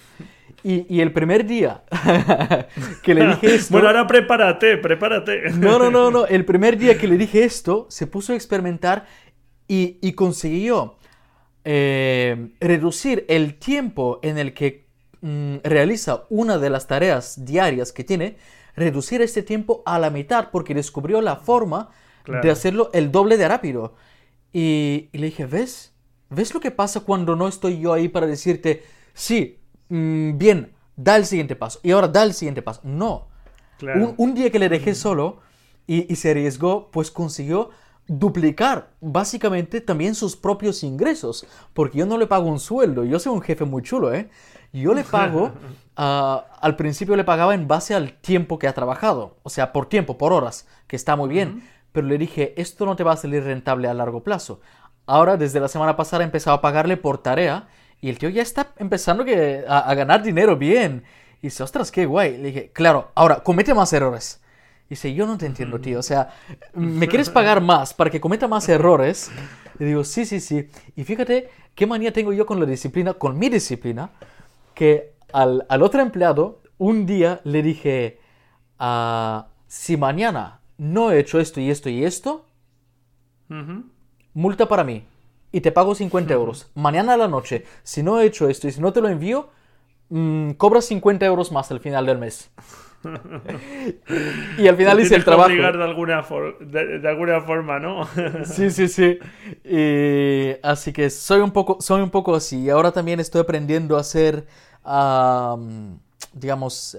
Y, el primer día que le dije esto. bueno, ahora prepárate, prepárate. no, no, no, no. El primer día que le dije esto, se puso a experimentar y, consiguió eh, reducir el tiempo en el que mm, realiza una de las tareas diarias que tiene, reducir este tiempo a la mitad porque descubrió la forma de hacerlo el doble de rápido. Y, y le dije, ¿ves? ¿Ves lo que pasa cuando no estoy yo ahí para decirte, sí, Mm, bien, da el siguiente paso y ahora da el siguiente paso. No. Un, día que le dejé solo y, se arriesgó, pues consiguió duplicar básicamente también sus propios ingresos, porque yo no le pago un sueldo, yo soy un jefe muy chulo, ¿eh? Yo le pago, ah, al principio le pagaba en base al tiempo que ha trabajado, o sea, por tiempo, por horas, que está muy bien, pero le dije, esto no te va a salir rentable a largo plazo. Ahora, desde la semana pasada, he empezado a pagarle por tarea y el tío ya está empezando que, a, ganar dinero bien. Y dice, ostras, qué guay. Le dije, claro, ahora, comete más errores. Y dice, yo no te entiendo, tío. O sea, ¿me quieres pagar más para que cometa más errores? Y digo, sí, sí, sí. Y fíjate qué manía tengo yo con la disciplina, con mi disciplina, que al, otro empleado, un día le dije, ah, si mañana no he hecho esto y esto y esto, multa para mí y te pago 50 euros. Mañana a la noche, si no he hecho esto y si no te lo envío, mm, cobras 50 euros más al final del mes. Y al final hice el trabajo. de alguna, de, alguna forma, ¿no? sí, sí, sí. así que soy un poco, soy un poco así. Ahora también estoy aprendiendo a ser, digamos,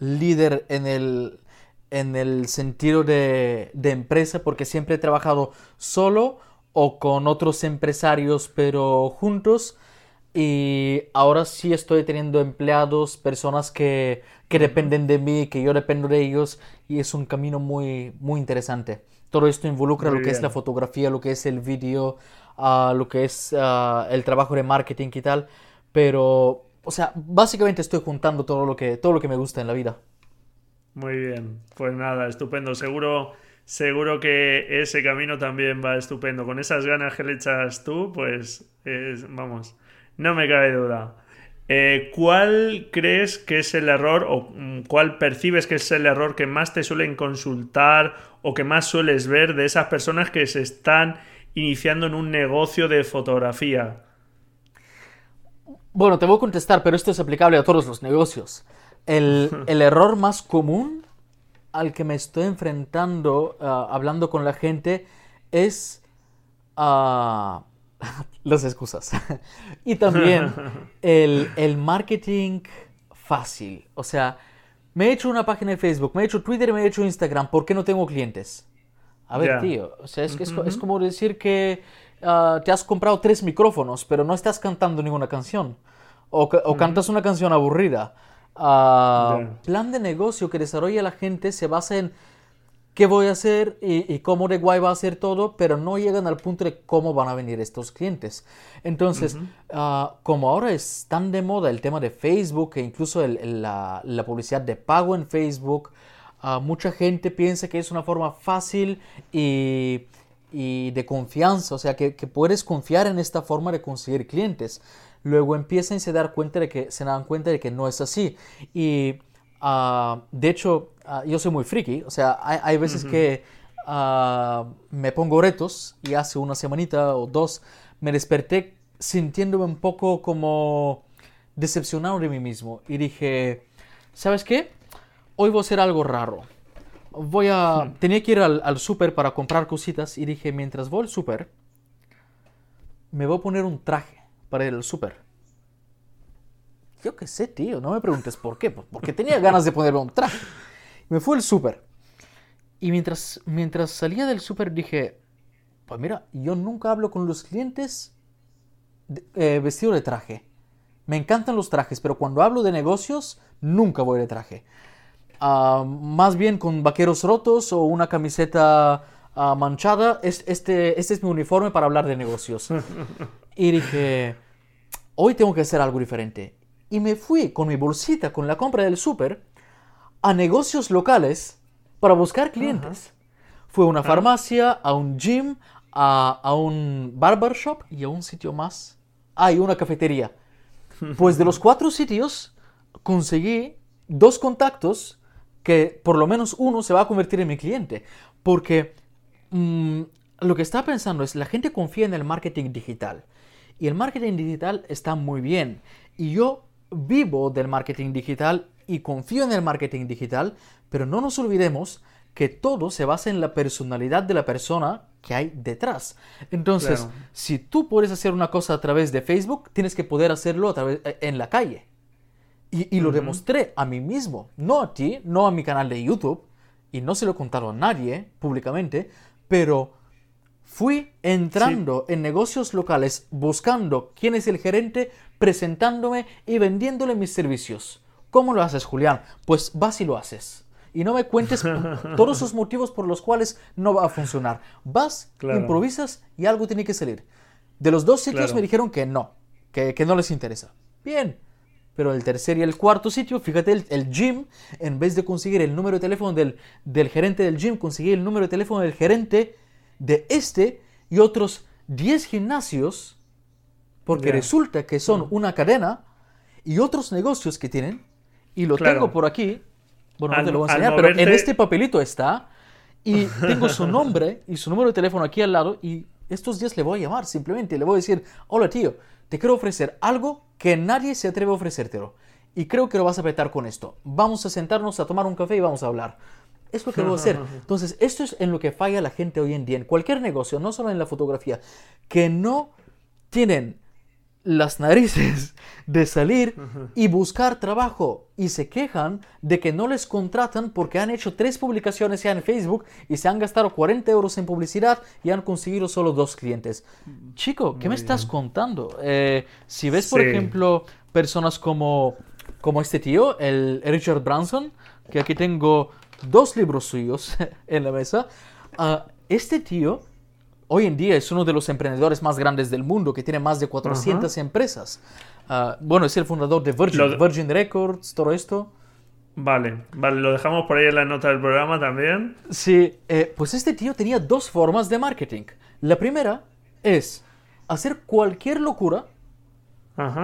líder en el, en el sentido de, de empresa, porque siempre he trabajado solo o con otros empresarios, pero juntos. Y ahora sí estoy teniendo empleados, personas que, que dependen de mí, que yo dependo de ellos, y es un camino muy, muy interesante. Todo esto involucra lo que es la fotografía, lo que es el vídeo, uh, lo que es uh, el trabajo de marketing y tal. Pero, o sea, básicamente estoy juntando todo lo que, todo lo que me gusta en la vida. Muy bien, pues nada, estupendo. Seguro, seguro que ese camino también va estupendo. Con esas ganas que le echas tú, pues vamos, no me cabe duda. Eh, ¿Cuál crees que es el error o mm, cuál percibes que es el error que más te suelen consultar o que más sueles ver de esas personas que se están iniciando en un negocio de fotografía? Bueno, te voy a contestar, pero esto es aplicable a todos los negocios. El, error más común al que me estoy enfrentando ah, hablando con la gente es uh, las excusas. y también el, marketing fácil. O sea, me he hecho una página de Facebook, me he hecho Twitter, me he hecho Instagram. ¿Por qué no tengo clientes? A ver, tío. O sea, es, es, como decir que ah, te has comprado tres micrófonos, pero no estás cantando ninguna canción. O, o cantas una canción aburrida. Uh, Plan de negocio que desarrolla la gente se basa en qué voy a hacer y, cómo de guay va a ser todo, pero no llegan al punto de cómo van a venir estos clientes. Entonces, ah, como ahora es tan de moda el tema de Facebook e incluso la, publicidad de pago en Facebook, ah, mucha gente piensa que es una forma fácil y, de confianza, o sea, que, puedes confiar en esta forma de conseguir clientes. Luego empiezan a se dar cuenta de que se dan cuenta de que no es así. Y Ah, de hecho, ah, yo soy muy friki, o sea, hay, veces que ah, me pongo retos y hace una semanita o dos me desperté sintiéndome un poco como decepcionado de mí mismo y dije, ¿sabes qué? Hoy voy a hacer algo raro. Voy a... Hmm. Tenía que ir al, al súper para comprar cositas y dije, mientras voy al súper, me voy a poner un traje para ir al súper. Yo qué sé, tío, no me preguntes por qué, porque tenía ganas de ponerme un traje. Me fui al súper. Y mientras, mientras salía del súper dije, pues mira, yo nunca hablo con los clientes eh, vestido de traje. Me encantan los trajes, pero cuando hablo de negocios, nunca voy de traje. Ah, más bien con vaqueros rotos o una camiseta ah, manchada. este, este es mi uniforme para hablar de negocios. y dije, hoy tengo que hacer algo diferente y me fui con mi bolsita, con la compra del súper, a negocios locales para buscar clientes. Fue a una farmacia, a un gym, a, a un barbershop y a un sitio más. Ah, y una cafetería. Pues de los cuatro sitios conseguí dos contactos que por lo menos uno se va a convertir en mi cliente. Porque mm, lo que está pensando es, la gente confía en el marketing digital. Y el marketing digital está muy bien. Y yo vivo del marketing digital y confío en el marketing digital, pero no nos olvidemos que todo se basa en la personalidad de la persona que hay detrás. Entonces, si tú puedes hacer una cosa a través de Facebook, tienes que poder hacerlo a través, eh, en la calle. Y, lo demostré a mí mismo, no a ti, no a mi canal de YouTube, y no se lo he contado a nadie públicamente, pero Fui entrando en negocios locales buscando quién es el gerente, presentándome y vendiéndole mis servicios. ¿Cómo lo haces, Julián? Pues vas y lo haces. Y no me cuentes todos esos motivos por los cuales no va a funcionar. Vas, improvisas y algo tiene que salir. De los dos sitios me dijeron que no, que, no les interesa. Bien, pero el tercer y el cuarto sitio, fíjate, el, gym, en vez de conseguir el número de teléfono del, del gerente del gym, conseguí el número de teléfono del gerente de este y otros 10 gimnasios, porque resulta que son una cadena y otros negocios que tienen, y lo tengo por aquí, bueno, no te lo voy a enseñar, pero en este papelito está, y tengo su nombre y su número de teléfono aquí al lado, y estos días le voy a llamar, simplemente le voy a decir, hola tío, te quiero ofrecer algo que nadie se atreve a ofrecértelo. Y creo que lo vas a apretar con esto. Vamos a sentarnos a tomar un café y vamos a hablar. Es lo que debo hacer. Entonces, esto es en lo que falla la gente hoy en día, en cualquier negocio, no solo en la fotografía, que no tienen las narices de salir y buscar trabajo y se quejan de que no les contratan porque han hecho tres publicaciones ya en Facebook y se han gastado 40 euros en publicidad y han conseguido solo dos clientes. Chico, ¿qué me estás contando? Eh, si ves, por ejemplo, personas como, como este tío, el Richard Branson, que aquí tengo dos libros suyos en la mesa. Ah, Este tío hoy en día es uno de los emprendedores más grandes del mundo, que tiene más de 400 empresas. Ah, bueno, es el fundador de Virgin, Virgin Records, todo esto. Vale, vale, lo dejamos por ahí en la nota del programa también. Sí, eh, pues este tío tenía dos formas de marketing. La primera es hacer cualquier locura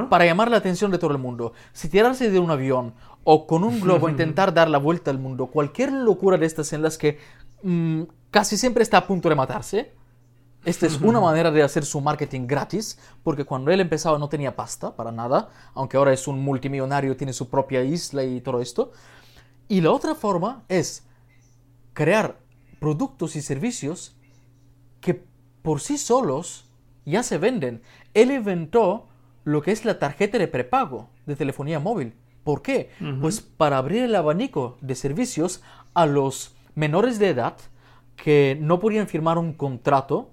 para llamar la atención de todo el mundo. Si tirarse de un avión o con un globo intentar dar la vuelta al mundo, cualquier locura de estas en las que mm, casi siempre está a punto de matarse. Esta es una manera de hacer su marketing gratis, porque cuando él empezaba no tenía pasta para nada, aunque ahora es un multimillonario, tiene su propia isla y todo esto. Y la otra forma es crear productos y servicios que por sí solos ya se venden. Él inventó lo que es la tarjeta de prepago de telefonía móvil. ¿Por qué? Pues para abrir el abanico de servicios a los menores de edad que no podían firmar un contrato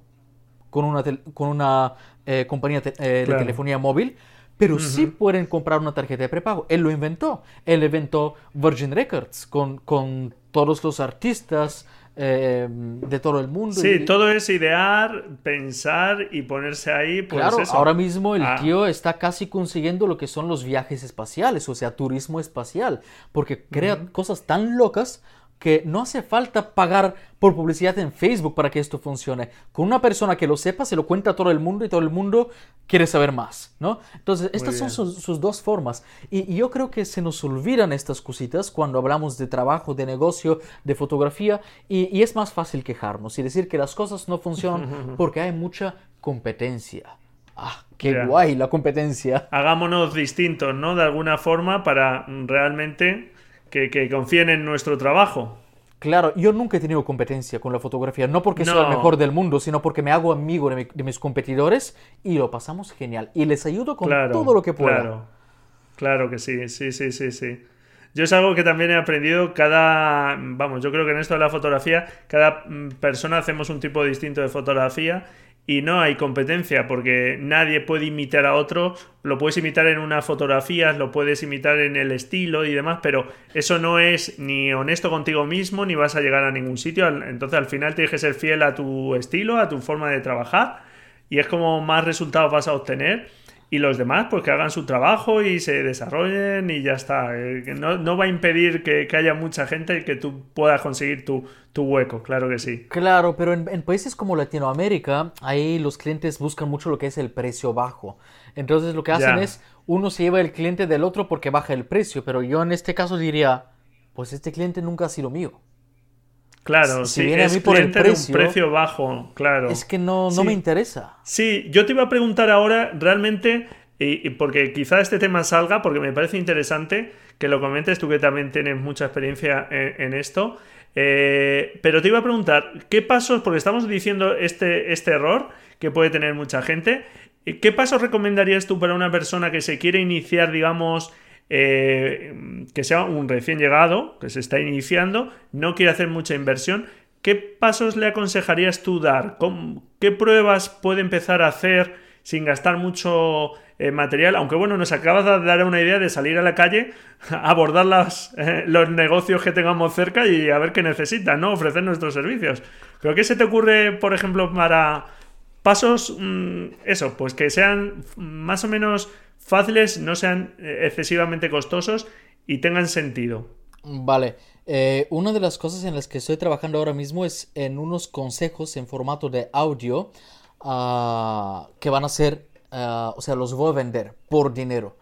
con una, con una eh, compañía eh, de telefonía móvil, pero sí pueden comprar una tarjeta de prepago. Él lo inventó. Él inventó Virgin Records con, con todos los artistas, eh, de todo el mundo. Sí, todo es idear, pensar y ponerse ahí. Pues claro, ahora mismo el ah. tío está casi consiguiendo lo que son los viajes espaciales, o sea, turismo espacial, porque crea cosas tan locas que no hace falta pagar por publicidad en Facebook para que esto funcione. Con una persona que lo sepa, se lo cuenta a todo el mundo y todo el mundo quiere saber más, ¿no? Entonces, estas son sus, dos formas. Y, yo creo que se nos olvidan estas cositas cuando hablamos de trabajo, de negocio, de fotografía, y, es más fácil quejarnos y decir que las cosas no funcionan porque hay mucha competencia. Ah, qué guay la competencia. Hagámonos distintos, ¿no? De alguna forma para realmente que, confíen en nuestro trabajo. Claro, yo nunca he tenido competencia con la fotografía, no porque soy el mejor del mundo, sino porque me hago amigo de, mis competidores y lo pasamos genial. Y les ayudo con todo lo que pueda. Claro, claro que sí, sí, sí, sí, sí. Yo es algo que también he aprendido cada, vamos, yo creo que en esto de la fotografía, cada mm, persona hacemos un tipo distinto de fotografía y no hay competencia porque nadie puede imitar a otro, lo puedes imitar en una fotografía, lo puedes imitar en el estilo y demás, pero eso no es ni honesto contigo mismo ni vas a llegar a ningún sitio, entonces al final tienes que ser fiel a tu estilo, a tu forma de trabajar y es como más resultados vas a obtener y los demás pues que hagan su trabajo y se desarrollen y ya está. Eh, no, no va a impedir que, haya mucha gente y que tú puedas conseguir tu, hueco, claro que sí. Claro, pero en, países como Latinoamérica, ahí los clientes buscan mucho lo que es el precio bajo. Entonces lo que hacen es, uno se lleva el cliente del otro porque baja el precio, pero yo en este caso diría, pues este cliente nunca ha sido mío. Claro, si viene a mí por el precio, un precio bajo, claro. Es que no, no me interesa. Sí, yo te iba a preguntar ahora, realmente, y, porque quizá este tema salga, porque me parece interesante que lo comentes, tú que también tienes mucha experiencia en, esto. Eh, pero te iba a preguntar, ¿qué pasos, porque estamos diciendo este, este error que puede tener mucha gente, ¿qué pasos recomendarías tú para una persona que se quiere iniciar, digamos, eh, que sea un recién llegado, que se está iniciando, no quiere hacer mucha inversión, ¿qué pasos le aconsejarías tú dar? ¿Qué pruebas puede empezar a hacer sin gastar mucho eh, material? Aunque bueno, nos acabas de dar una idea de salir a la calle, abordar las, eh, los negocios que tengamos cerca y a ver qué necesitan, ¿no? Ofrecer nuestros servicios. ¿Pero qué se te ocurre, por ejemplo, para pasos, mm, eso, pues que sean más o menos fáciles, no sean eh, excesivamente costosos y tengan sentido. Vale. Eh, una de las cosas en las que estoy trabajando ahora mismo es en unos consejos en formato de audio ah, que van a ser, ah, o sea, los voy a vender por dinero.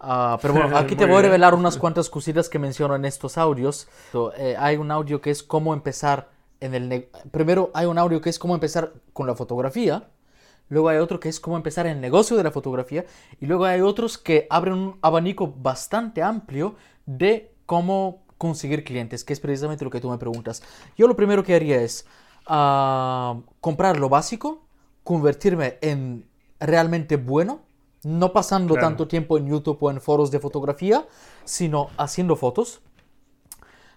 Ah, pero bueno, aquí te voy a revelar unas cuantas cositas que menciono en estos audios. Eh, hay un audio que es cómo empezar en el... Primero hay un audio que es cómo empezar con la fotografía. Luego hay otro que es cómo empezar el negocio de la fotografía. Y luego hay otros que abren un abanico bastante amplio de cómo conseguir clientes, que es precisamente lo que tú me preguntas. Yo lo primero que haría es ah, comprar lo básico, convertirme en realmente bueno, no pasando tanto tiempo en YouTube o en foros de fotografía, sino haciendo fotos.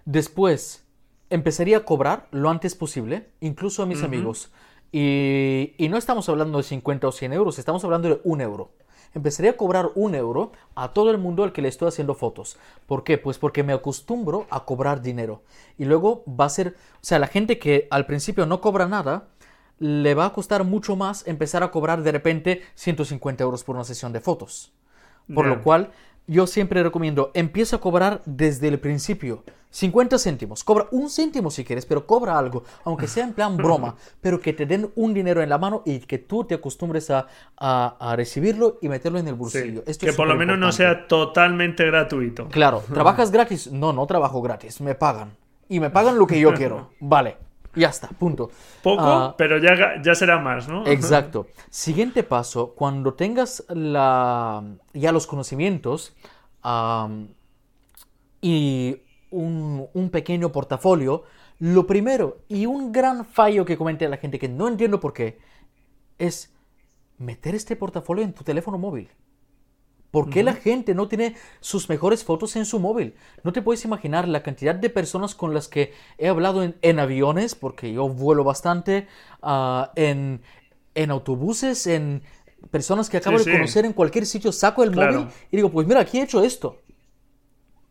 Después empezaría a cobrar lo antes posible, incluso a mis amigos. Y, no estamos hablando de 50 o 100 euros, estamos hablando de un euro. empezaría a cobrar un euro a todo el mundo al que le estoy haciendo fotos. ¿Por qué? Pues porque me acostumbro a cobrar dinero. Y luego va a ser, o sea, la gente que al principio no cobra nada, le va a costar mucho más empezar a cobrar de repente 150 euros por una sesión de fotos. Por lo cual, yo siempre recomiendo, empieza a cobrar desde el principio. 50 céntimos, cobra un céntimo si quieres, pero cobra algo, aunque sea en plan broma, pero que te den un dinero en la mano y que tú te acostumbres a, a, recibirlo y meterlo en el bolsillo. que por lo menos no sea totalmente gratuito. Claro, ¿trabajas gratis? No, no trabajo gratis, me pagan. Y me pagan lo que yo quiero. Vale, ya está, punto. Poco, ah, pero ya, ya será más, ¿no? Exacto. Siguiente paso, cuando tengas la, ya los conocimientos y un, un, pequeño portafolio, lo primero y un gran fallo que comenté a la gente que no entiendo por qué es meter este portafolio en tu teléfono móvil. ¿Por qué la gente no tiene sus mejores fotos en su móvil? No te puedes imaginar la cantidad de personas con las que he hablado en, aviones, porque yo vuelo bastante, ah, en, autobuses, en personas que acabo de conocer en cualquier sitio, saco el móvil y digo, pues mira, aquí he hecho esto.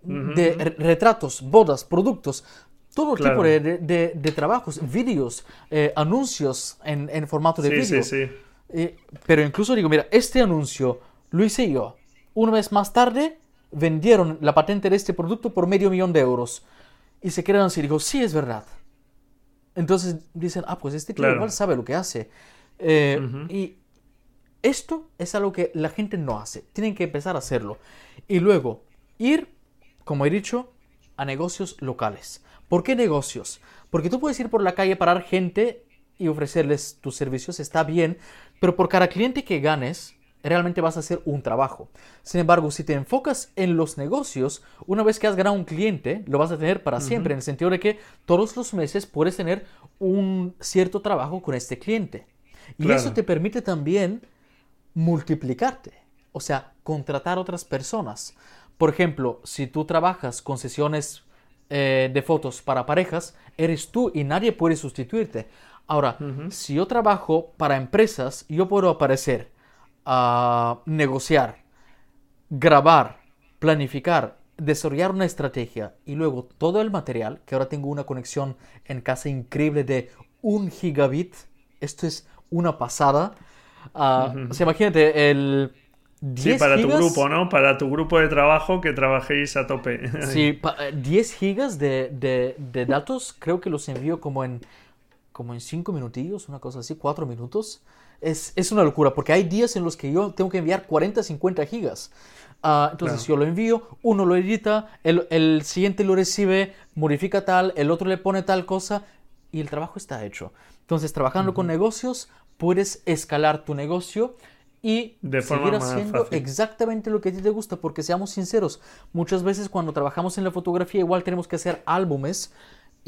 De retratos, bodas, productos, todo tipo de, trabajos, vídeos, eh, anuncios en, formato de vídeo. Eh, pero incluso digo, mira, este anuncio lo hice yo un mes más tarde, vendieron la patente de este producto por medio millón de euros. Y se quedaron así. Digo, sí, es verdad. Entonces dicen, ah, pues este tío igual sabe lo que hace. Eh, y esto es algo que la gente no hace. Tienen que empezar a hacerlo. Y luego, ir, como he dicho, a negocios locales. ¿Por qué negocios? Porque tú puedes ir por la calle, parar gente y ofrecerles tus servicios, está bien, pero por cada cliente que ganes, realmente vas a hacer un trabajo. Sin embargo, si te enfocas en los negocios, una vez que has ganado un cliente, lo vas a tener para siempre, en el sentido de que todos los meses puedes tener un cierto trabajo con este cliente. Y eso te permite también multiplicarte, o sea, contratar otras personas. Por ejemplo, si tú trabajas con sesiones eh, de fotos para parejas, eres tú y nadie puede sustituirte. Ahora, si yo trabajo para empresas, yo puedo aparecer a negociar, grabar, planificar, desarrollar una estrategia y luego todo el material, que ahora tengo una conexión en casa increíble de un gigabit, esto es una pasada. Ah, o sea, imagínate, el... 10 sí, para tu grupo, ¿no? Para tu grupo de trabajo que trabajéis a tope. sí, 10 eh, gigas de, de, datos, creo que los envío como en como en 5 minutillos, una cosa así, 4 minutos es, una locura, porque hay días en los que yo tengo que enviar 40, 50 gigas. Ah, entonces yo lo envío, uno lo edita, el, siguiente lo recibe, modifica tal, el otro le pone tal cosa y el trabajo está hecho. Entonces trabajando con negocios puedes escalar tu negocio y seguir haciendo exactamente lo que a ti te gusta, porque seamos sinceros, muchas veces cuando trabajamos en la fotografía igual tenemos que hacer álbumes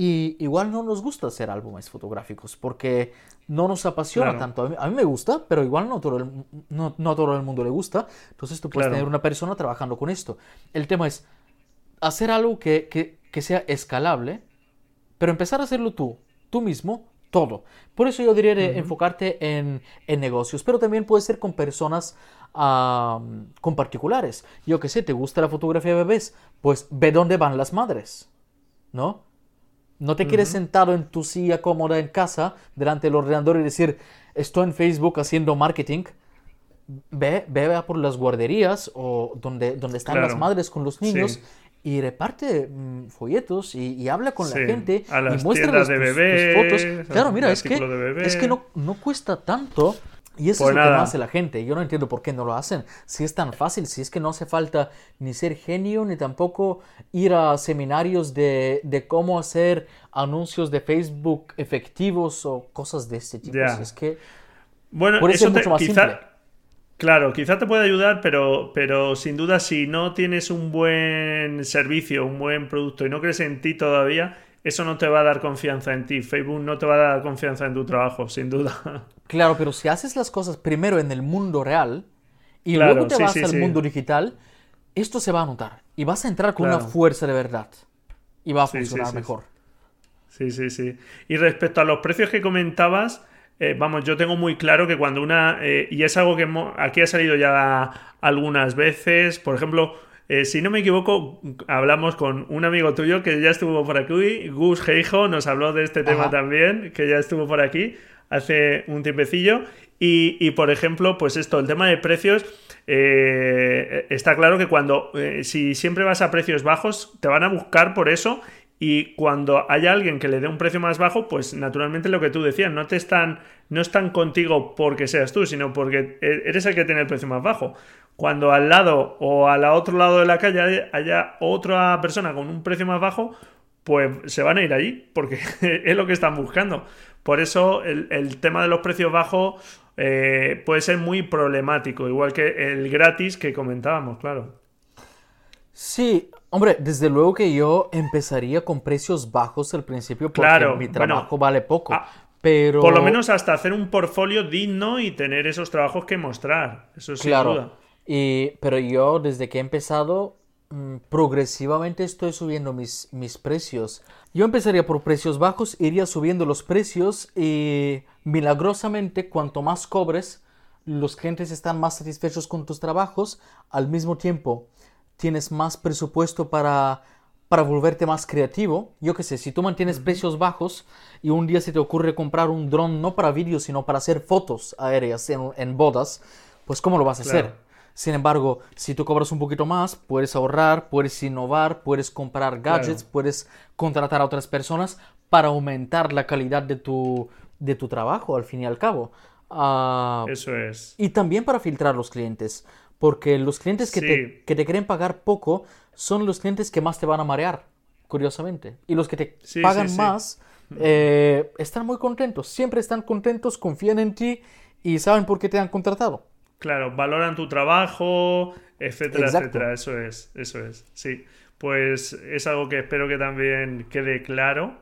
y igual no nos gusta hacer álbumes fotográficos porque no nos apasiona tanto. A mí, me gusta, pero igual no todo, el, no, no todo el mundo le gusta. Entonces tú puedes tener una persona trabajando con esto. El tema es hacer algo que, que, que, sea escalable, pero empezar a hacerlo tú, tú mismo, todo. Por eso yo diría de enfocarte en, en, negocios, pero también puede ser con personas, con particulares. Yo que sé, te gusta la fotografía de bebés, pues ve dónde van las madres, ¿no? No te quieres sentado en tu silla cómoda en casa, delante del ordenador y decir, estoy en Facebook haciendo marketing. Ve, ve por las guarderías o donde, donde están las madres con los niños y reparte mm, folletos y, habla con la gente y muestra de bebés, fotos. Claro, mira, es que, es que no, no cuesta tanto y eso es lo que no hace la gente. Yo no entiendo por qué no lo hacen. Si es tan fácil, si es que no hace falta ni ser genio, ni tampoco ir a seminarios de, de cómo hacer anuncios de Facebook efectivos o cosas de este tipo. es que bueno, eso mucho más quizá, Claro, quizá te puede ayudar, pero, pero sin duda si no tienes un buen servicio, un buen producto y no crees en ti todavía, eso no te va a dar confianza en ti. Facebook no te va a dar confianza en tu trabajo, sin duda. Claro, pero si haces las cosas primero en el mundo real y luego te vas al mundo digital, esto se va a notar y vas a entrar con una fuerza de verdad y va a funcionar mejor. Sí, sí, sí. Y respecto a los precios que comentabas, eh, vamos, yo tengo muy claro que cuando una, eh, y es algo que aquí ha salido ya algunas veces, por ejemplo, eh, si no me equivoco, hablamos con un amigo tuyo que ya estuvo por aquí, Gus Geijo, nos habló de este tema también, que ya estuvo por aquí hace un tiempecillo. Y, y por ejemplo, pues esto, el tema de precios, está claro que cuando, si siempre vas a precios bajos, te van a buscar por eso y cuando hay alguien que le dé un precio más bajo, pues naturalmente lo que tú decías, no te están, no están contigo porque seas tú, sino porque e-, eres el que tiene el precio más bajo. Cuando al lado o al otro lado de la calle haya otra persona con un precio más bajo, pues se van a ir allí, porque es lo que están buscando. Por eso el, tema de los precios bajos eh, puede ser muy problemático, igual que el gratis que comentábamos, claro. Sí, hombre, desde luego que yo empezaría con precios bajos al principio porque mi trabajo vale poco. Ah, pero... Por lo menos hasta hacer un portfolio digno y tener esos trabajos que mostrar. Eso sin claro. duda. Y, pero yo desde que he empezado mm, progresivamente estoy subiendo mis, mis precios. Yo empezaría por precios bajos, iría subiendo los precios y milagrosamente cuanto más cobres, los clientes están más satisfechos con tus trabajos al mismo tiempo tienes más presupuesto para, para volverte más creativo. Yo qué sé, si tú mantienes precios bajos y un día se te ocurre comprar un dron no para vídeo, sino para hacer fotos aéreas en, bodas, pues ¿cómo lo vas a hacer? Sin embargo, si tú cobras un poquito más, puedes ahorrar, puedes innovar, puedes comprar gadgets, puedes contratar a otras personas para aumentar la calidad de tu, de tu trabajo, al fin y al cabo. Ah, Eso es. Y también para filtrar los clientes. Porque los clientes que, te, que te quieren pagar poco son los clientes que más te van a marear, curiosamente. Y los que te pagan más eh, están muy contentos. Siempre están contentos, confían en ti y saben por qué te han contratado. Claro, valoran tu trabajo, etcétera, etcétera. Eso es, eso es. Sí. Pues es algo que espero que también quede claro.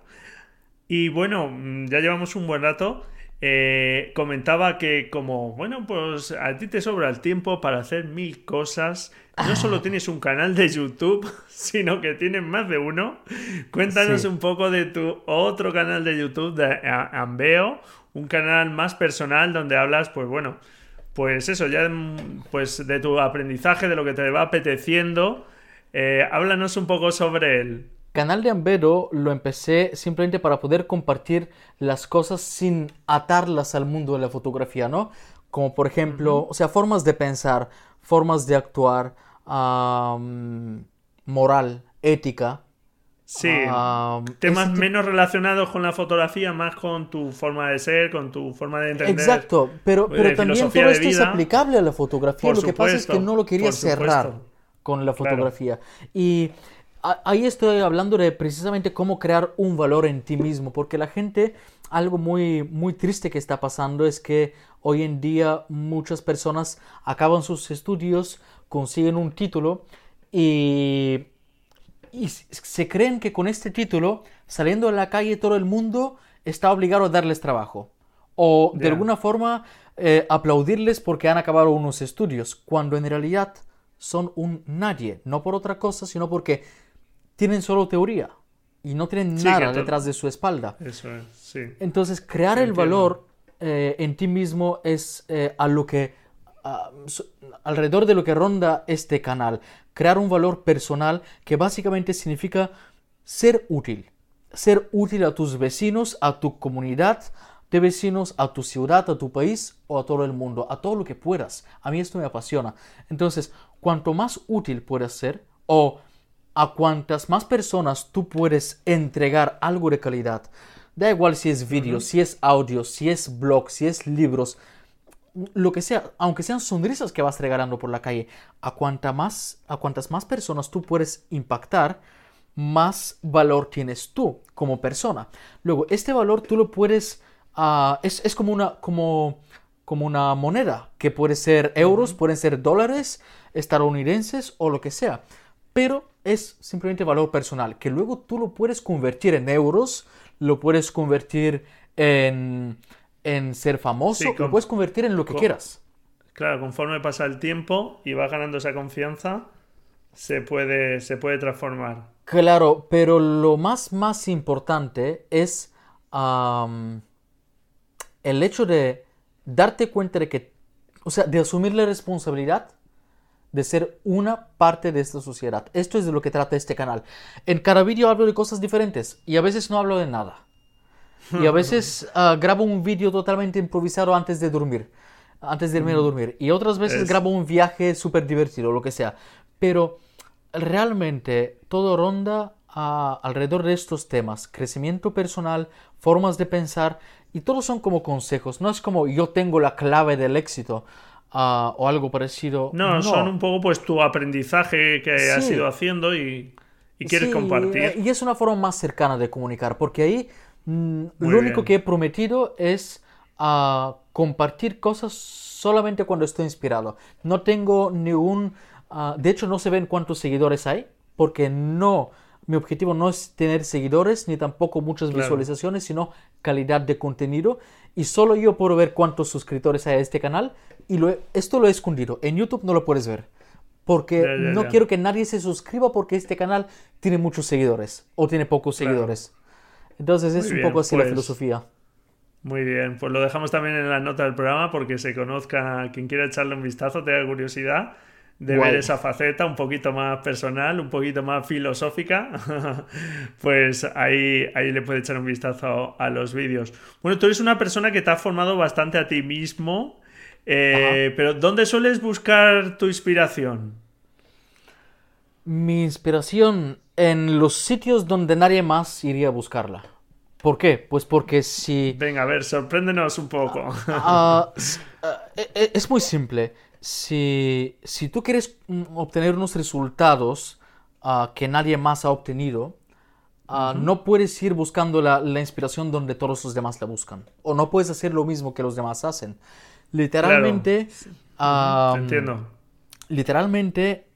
Y bueno, mm, ya llevamos un buen rato. Eh, comentaba que como, bueno, pues a ti te sobra el tiempo para hacer mil cosas. No solo tienes un canal de YouTube, sino que tienes más de uno. Cuéntanos un poco de tu otro canal de YouTube de Ambeo, un canal más personal donde hablas, pues bueno, pues eso, ya pues de tu aprendizaje, de lo que te va apeteciendo. Eh, háblanos un poco sobre él canal de Ambero lo empecé simplemente para poder compartir las cosas sin atarlas al mundo de la fotografía, ¿no? Como por ejemplo, o sea, formas de pensar, formas de actuar, moral, ética. Sí, temas menos relacionados con la fotografía, más con tu forma de ser, con tu forma de entender. Exacto, pero, pero también todo esto es aplicable a la fotografía. lo que pasa es que no lo quería cerrar con la fotografía. Y ahí estoy hablando de precisamente cómo crear un valor en ti mismo, porque la gente, algo muy, muy triste que está pasando es que hoy en día muchas personas acaban sus estudios, consiguen un título y, y se creen que con este título, saliendo a la calle todo el mundo está obligado a darles trabajo. O de alguna forma eh, aplaudirles porque han acabado unos estudios, cuando en realidad son un nadie, no por otra cosa, sino porque tienen solo teoría y no tienen nada detrás de su espalda. Eso es, sí. Entonces, crear el valor eh, en ti mismo es eh, a lo que alrededor de lo que ronda este canal. Crear un valor personal que básicamente significa ser útil. Ser útil a tus vecinos, a tu comunidad de vecinos, a tu ciudad, a tu país o a todo el mundo, a todo lo que puedas. A mí esto me apasiona. Entonces, cuanto más útil puedas ser o a cuantas más personas tú puedes entregar algo de calidad, da igual si es vídeo, si es audio, si es blog, si es libros, lo que sea, aunque sean sonrisas que vas regalando por la calle, a, cuanta más, a cuantas más personas tú puedes impactar, más valor tienes tú como persona. Luego, este valor tú lo puedes, ah, es, como, una, como, como una moneda, que puede ser euros, pueden ser dólares estadounidenses o lo que sea pero es simplemente valor personal, que luego tú lo puedes convertir en euros, lo puedes convertir en, ser famoso, lo puedes convertir en lo que quieras. Claro, conforme pasa el tiempo y vas ganando esa confianza, se puede, se puede transformar. Claro, pero lo más, más importante es, el hecho de darte cuenta de que, o sea, de asumir la responsabilidad de ser una parte de esta sociedad. Esto es de lo que trata este canal. En cada vídeo hablo de cosas diferentes y a veces no hablo de nada. Y a veces ah, grabo un vídeo totalmente improvisado antes de dormir, antes de irme a dormir. Y otras veces grabo un viaje súper divertido, lo que sea. Pero realmente todo ronda alrededor de estos temas. Crecimiento personal, formas de pensar y todos son como consejos. No es como yo tengo la clave del éxito. Ah, o algo parecido. No, son un poco pues tu aprendizaje que has ido haciendo y, quieres compartir. Y es una forma más cercana de comunicar, porque ahí mm, lo único que he prometido es ah, compartir cosas solamente cuando estoy inspirado. No tengo ningún... Uh, de hecho, no se ven cuántos seguidores hay, porque no... Mi objetivo no es tener seguidores ni tampoco muchas visualizaciones, sino calidad de contenido. Y solo yo puedo ver cuántos suscriptores hay a este canal y esto lo he escondido. En YouTube no lo puedes ver. Porque no quiero que nadie se suscriba porque este canal tiene muchos seguidores o tiene pocos seguidores. Entonces es un poco así la pues, filosofía. Muy bien, pues lo dejamos también en la nota del programa porque se conozca, quien quiera echarle un vistazo, tenga curiosidad de ver esa faceta un poquito más personal, un poquito más filosófica, pues ahí, ahí le puede echar un vistazo a los vídeos. Bueno, tú eres una persona que te ha formado bastante a ti mismo eh, pero ¿dónde sueles buscar tu inspiración? Mi inspiración en los sitios donde nadie más iría a buscarla. ¿Por qué? Pues porque si... Venga, a ver, sorpréndenos un poco. Ah, ah, e, e, es muy simple. Si, si, tú quieres mm, obtener unos resultados ah, que nadie más ha obtenido, no puedes ir buscando la, la, inspiración donde todos los demás la buscan. O no puedes hacer lo mismo que los demás hacen. Literalmente. entiendo. Literalmente,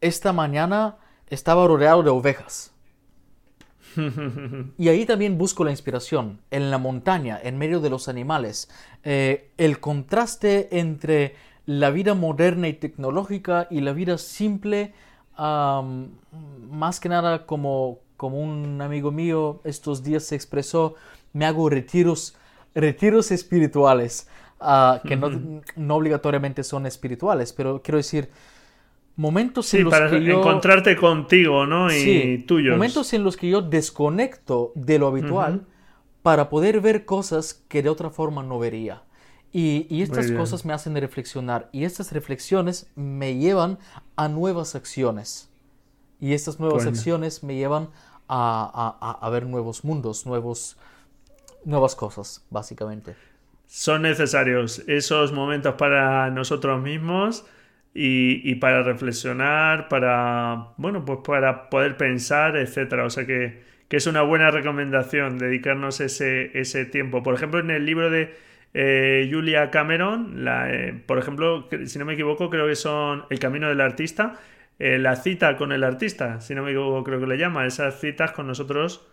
esta mañana estaba rodeado de ovejas. y ahí también busco la inspiración, en la montaña, en medio de los animales. Eh, el contraste entre la vida moderna y tecnológica y la vida simple, más que nada como, como un amigo mío estos días se expresó, me hago retiros, retiros espirituales. Ah, que no, obligatoriamente son espirituales, pero quiero decir, momentos en los para que yo... encontrarte contigo, ¿no? Y sí, tuyos. Momentos en los que yo desconecto de lo habitual para poder ver cosas que de otra forma no vería. Y, y estas cosas me hacen reflexionar y estas reflexiones me llevan a nuevas acciones. Y estas nuevas acciones me llevan a, a, a, ver nuevos mundos, nuevos, nuevas cosas, básicamente son necesarios esos momentos para nosotros mismos y, para reflexionar, para, bueno, pues para poder pensar, etcétera. O sea que, es una buena recomendación dedicarnos ese, ese tiempo. Por ejemplo, en el libro de eh, Julia Cameron, la, eh, por ejemplo, si no me equivoco, creo que son El Camino del Artista, eh, la cita con el artista, si no me equivoco, creo que le llama, esas citas con nosotros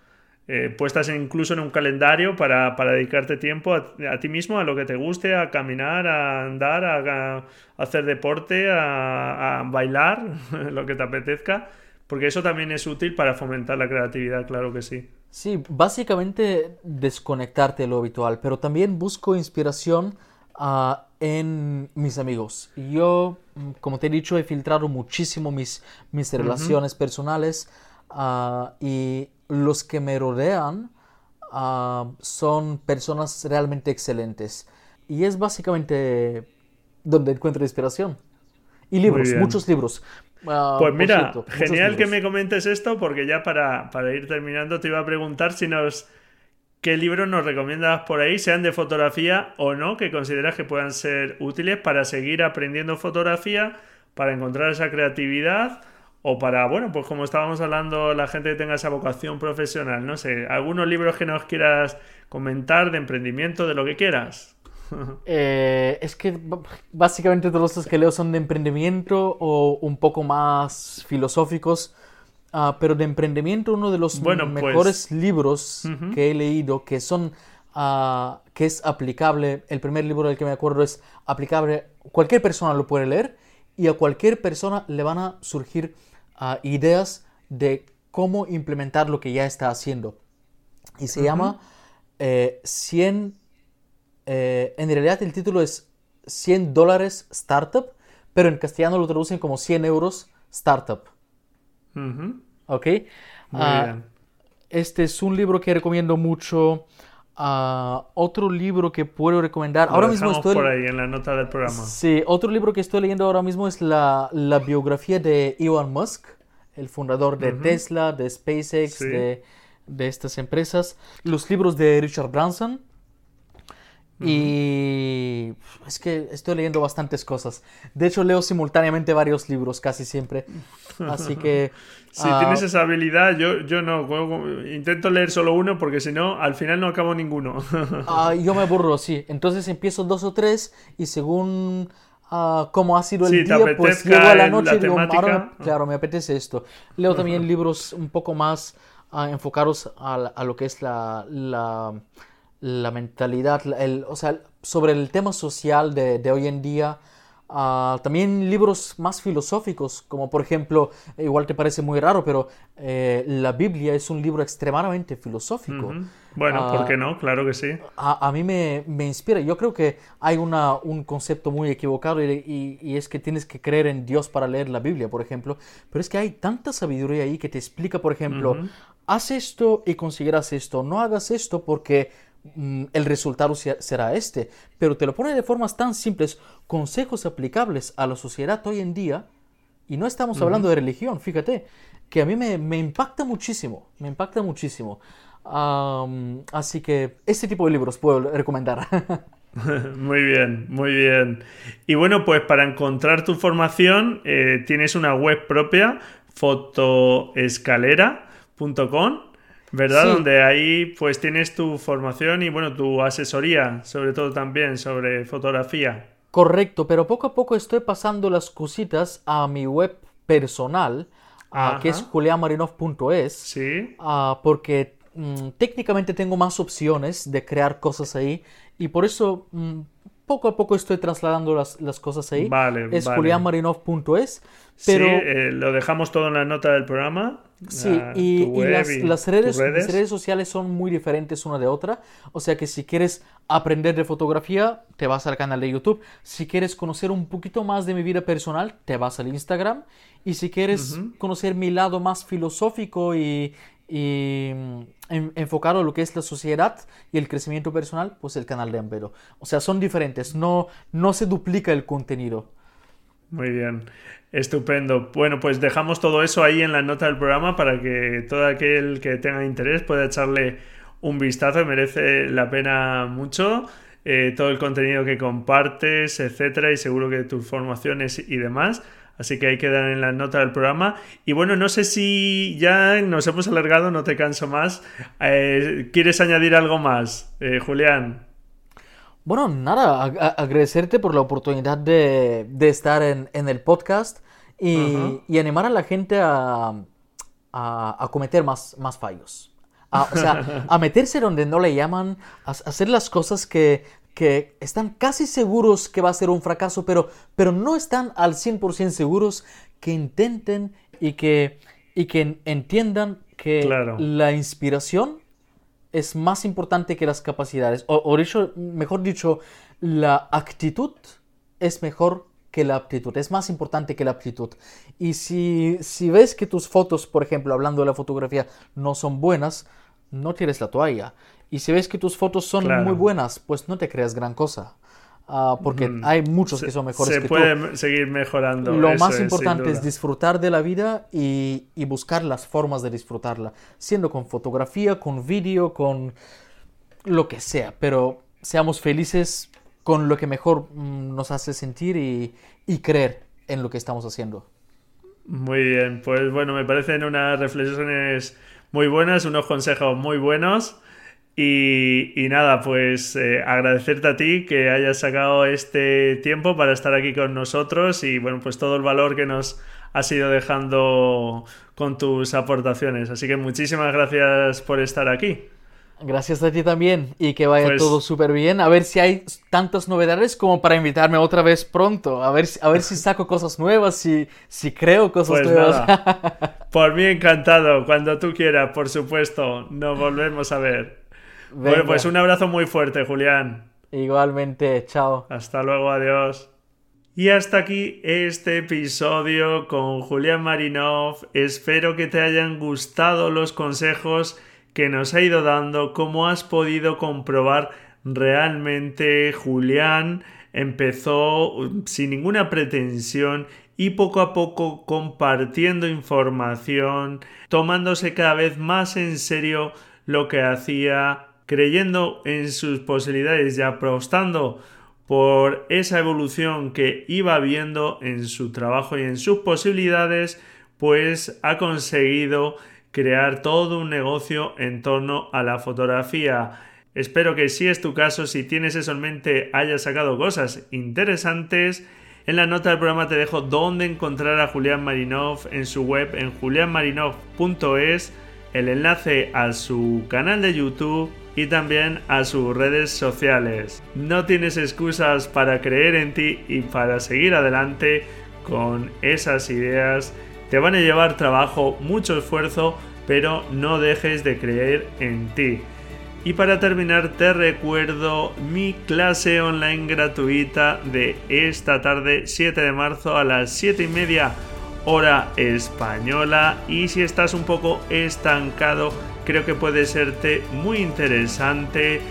eh, puestas incluso en un calendario para, dedicarte tiempo a, ti mismo, a lo que te guste, a caminar, a andar, a, hacer deporte, a, bailar, lo que te apetezca, porque eso también es útil para fomentar la creatividad, claro que sí. Sí, básicamente desconectarte de lo habitual, pero también busco inspiración ah, en mis amigos. Yo, como te he dicho, he filtrado muchísimo mis, mis relaciones personales ah, y los que me rodean ah, son personas realmente excelentes. Y es básicamente donde encuentro inspiración. Y libros, muchos libros. Ah, pues mira, genial que me comentes esto porque ya para, para, ir terminando te iba a preguntar si nos... ¿Qué libros nos recomiendas por ahí, sean de fotografía o no, que consideras que puedan ser útiles para seguir aprendiendo fotografía, para encontrar esa creatividad o para, bueno, pues como estábamos hablando, la gente que tenga esa vocación profesional, no sé, algunos libros que nos quieras comentar de emprendimiento, de lo que quieras. Eh, es que básicamente todos los que leo son de emprendimiento o un poco más filosóficos, ah, pero de emprendimiento uno de los pues mejores libros que he leído que son uh, que es aplicable, el primer libro del que me acuerdo es aplicable, cualquier persona lo puede leer y a cualquier persona le van a surgir ideas de cómo implementar lo que ya está haciendo. Y se llama 100, eh, en realidad el título es 100 dólares startup, pero en castellano lo traducen como 100 euros startup. Ujú. ¿Ok? Muy Ah, bien. Este es un libro que recomiendo mucho. Ah, otro libro que puedo recomendar. Lo ahora mismo estoy. por ahí en la nota del programa. Sí, otro libro que estoy leyendo ahora mismo es la, la biografía de Elon Musk, el fundador de Tesla, de SpaceX, Sí. de, de estas empresas. Los libros de Richard Branson. Y es que estoy leyendo bastantes cosas. De hecho, leo simultáneamente varios libros casi siempre. Así que... Si ah, tienes esa habilidad, yo, yo no. intento leer solo uno porque si no, al final no acabo ninguno. Ah, yo me aburro, sí. Entonces empiezo dos o tres y según ah, cómo ha sido el Sí, día, pues llego a la noche la y digo, ahora, claro, me apetece esto. Leo también libros un poco más ah, enfocados a, a lo que es la, la, la mentalidad, el, o sea, sobre el tema social de, de hoy en día. Ah, también libros más filosóficos, como por ejemplo, igual te parece muy raro, pero eh, la Biblia es un libro extremadamente filosófico. Bueno, Ah, ¿por qué no? Claro que sí. a, a mí me, me inspira. Yo creo que hay una, un concepto muy equivocado y, y- y es que tienes que creer en Dios para leer la Biblia, por ejemplo. Pero es que hay tanta sabiduría ahí que te explica, por ejemplo, haz esto y conseguirás esto. No hagas esto porque el resultado se- será este. Pero te lo pone de formas tan simples, consejos aplicables a la sociedad hoy en día. Y no estamos hablando de religión, fíjate, que a mí me, me impacta muchísimo, me impacta muchísimo. Así que este tipo de libros puedo recomendar. Muy bien, muy bien. Y bueno, pues para encontrar tu formación eh, tienes una web propia, fotoescalera.com, ¿verdad? Sí. Donde ahí pues tienes tu formación y bueno, tu asesoría, sobre todo también sobre fotografía. Correcto, pero poco a poco estoy pasando las cositas a mi web personal, ah, que es juliamarinov.es. Sí. Ah, porque mm, técnicamente tengo más opciones de crear cosas ahí y por eso mm, poco a poco estoy trasladando las, las cosas ahí. Vale, es vale. julianmarinov.es, pero Sí, eh, lo dejamos todo en la nota del programa. sí, la- y, las, y las redes, mis redes sociales son muy diferentes una de otra, o sea que si quieres aprender de fotografía, te vas al canal de YouTube, si quieres conocer un poquito más de mi vida personal, te vas al Instagram, y si quieres conocer mi lado más filosófico y, y, mm, en- lo que es la sociedad y el crecimiento personal, pues el canal de Ampero. O sea, son diferentes, no, no se duplica el contenido. Muy bien, estupendo. Bueno, pues dejamos todo eso ahí en la nota del programa para que todo aquel que tenga interés pueda echarle un vistazo. Merece la pena mucho eh, todo el contenido que compartes, etcétera, y seguro que tus formaciones y demás. Así que ahí quedan en la nota del programa. Y bueno, no sé si ya nos hemos alargado, no te canso más. Eh, ¿Quieres añadir algo más, eh, Julián? Bueno, nada, ag- agradecerte por la oportunidad de, de estar en, en el podcast y, y animar a la gente a, a, a cometer más, más fallos. A- o sea, a meterse donde no le llaman, a hacer las cosas que, que están casi seguros que va a ser un fracaso, pero, pero no están al 100% seguros, que intenten y que, y que entiendan que Claro. la inspiración es más importante que las capacidades. O, o dicho, mejor dicho, la actitud es mejor que la aptitud. Es más importante que la aptitud. Y si, si ves que tus fotos, por ejemplo, hablando de la fotografía, no son buenas, no tires la toalla. Y si ves que tus fotos son Claro. muy buenas, pues no te creas gran cosa. Ah, porque hay muchos que son mejores Se que puede tú. seguir mejorando. Lo eso más es, importante es disfrutar de la vida y, y buscar las formas de disfrutarla, siendo con fotografía, con vídeo, con lo que sea, pero seamos felices con lo que mejor mm, nos hace sentir y, y creer en lo que estamos haciendo. Muy bien, pues bueno, me parecen unas reflexiones muy buenas, unos consejos muy buenos. Y, y nada, pues eh, agradecerte a ti que hayas sacado este tiempo para estar aquí con nosotros y bueno, pues todo el valor que nos has ido dejando con tus aportaciones. Así que muchísimas gracias por estar aquí. Gracias a ti también y que vaya Pues- todo súper bien. A ver si hay tantas novedades como para invitarme otra vez pronto. A ver, si- a ver si saco cosas nuevas, si, si creo cosas Pues nuevas. nada, por mí encantado, cuando tú quieras, por supuesto, nos volvemos a ver. Bueno, pues un abrazo muy fuerte, Julián. Igualmente, chao. Hasta luego, adiós. Y hasta aquí este episodio con Julián Marinov. Espero que te hayan gustado los consejos que nos ha ido dando, cómo has podido comprobar realmente Julián empezó sin ninguna pretensión y poco a poco compartiendo información, tomándose cada vez más en serio lo que hacía, creyendo en sus posibilidades y apostando por esa evolución que iba viendo en su trabajo y en sus posibilidades, pues ha conseguido crear todo un negocio en torno a la fotografía. Espero que si es tu caso, si tienes eso en mente, hayas sacado cosas interesantes. En la nota del programa te dejo dónde encontrar a Julián Marinov en su web en julianmarinov.es, el enlace a su canal de YouTube y también a sus redes sociales. No tienes excusas para creer en ti y para seguir adelante con esas ideas. Te van a llevar trabajo, mucho esfuerzo, pero no dejes de creer en ti. Y para terminar te recuerdo mi clase online gratuita de esta tarde 7 de marzo a las 7 y media hora española y si estás un poco estancado creo que puede serte muy interesante.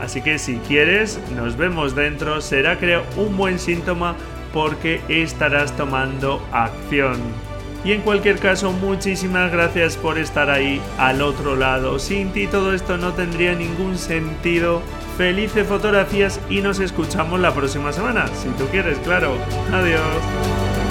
Así que si quieres, nos vemos dentro. Será creo un buen síntoma porque estarás tomando acción. Y en cualquier caso, muchísimas gracias por estar ahí al otro lado. Sin ti todo esto no tendría ningún sentido. Felices fotografías y nos escuchamos la próxima semana, si tú quieres, claro. Adiós.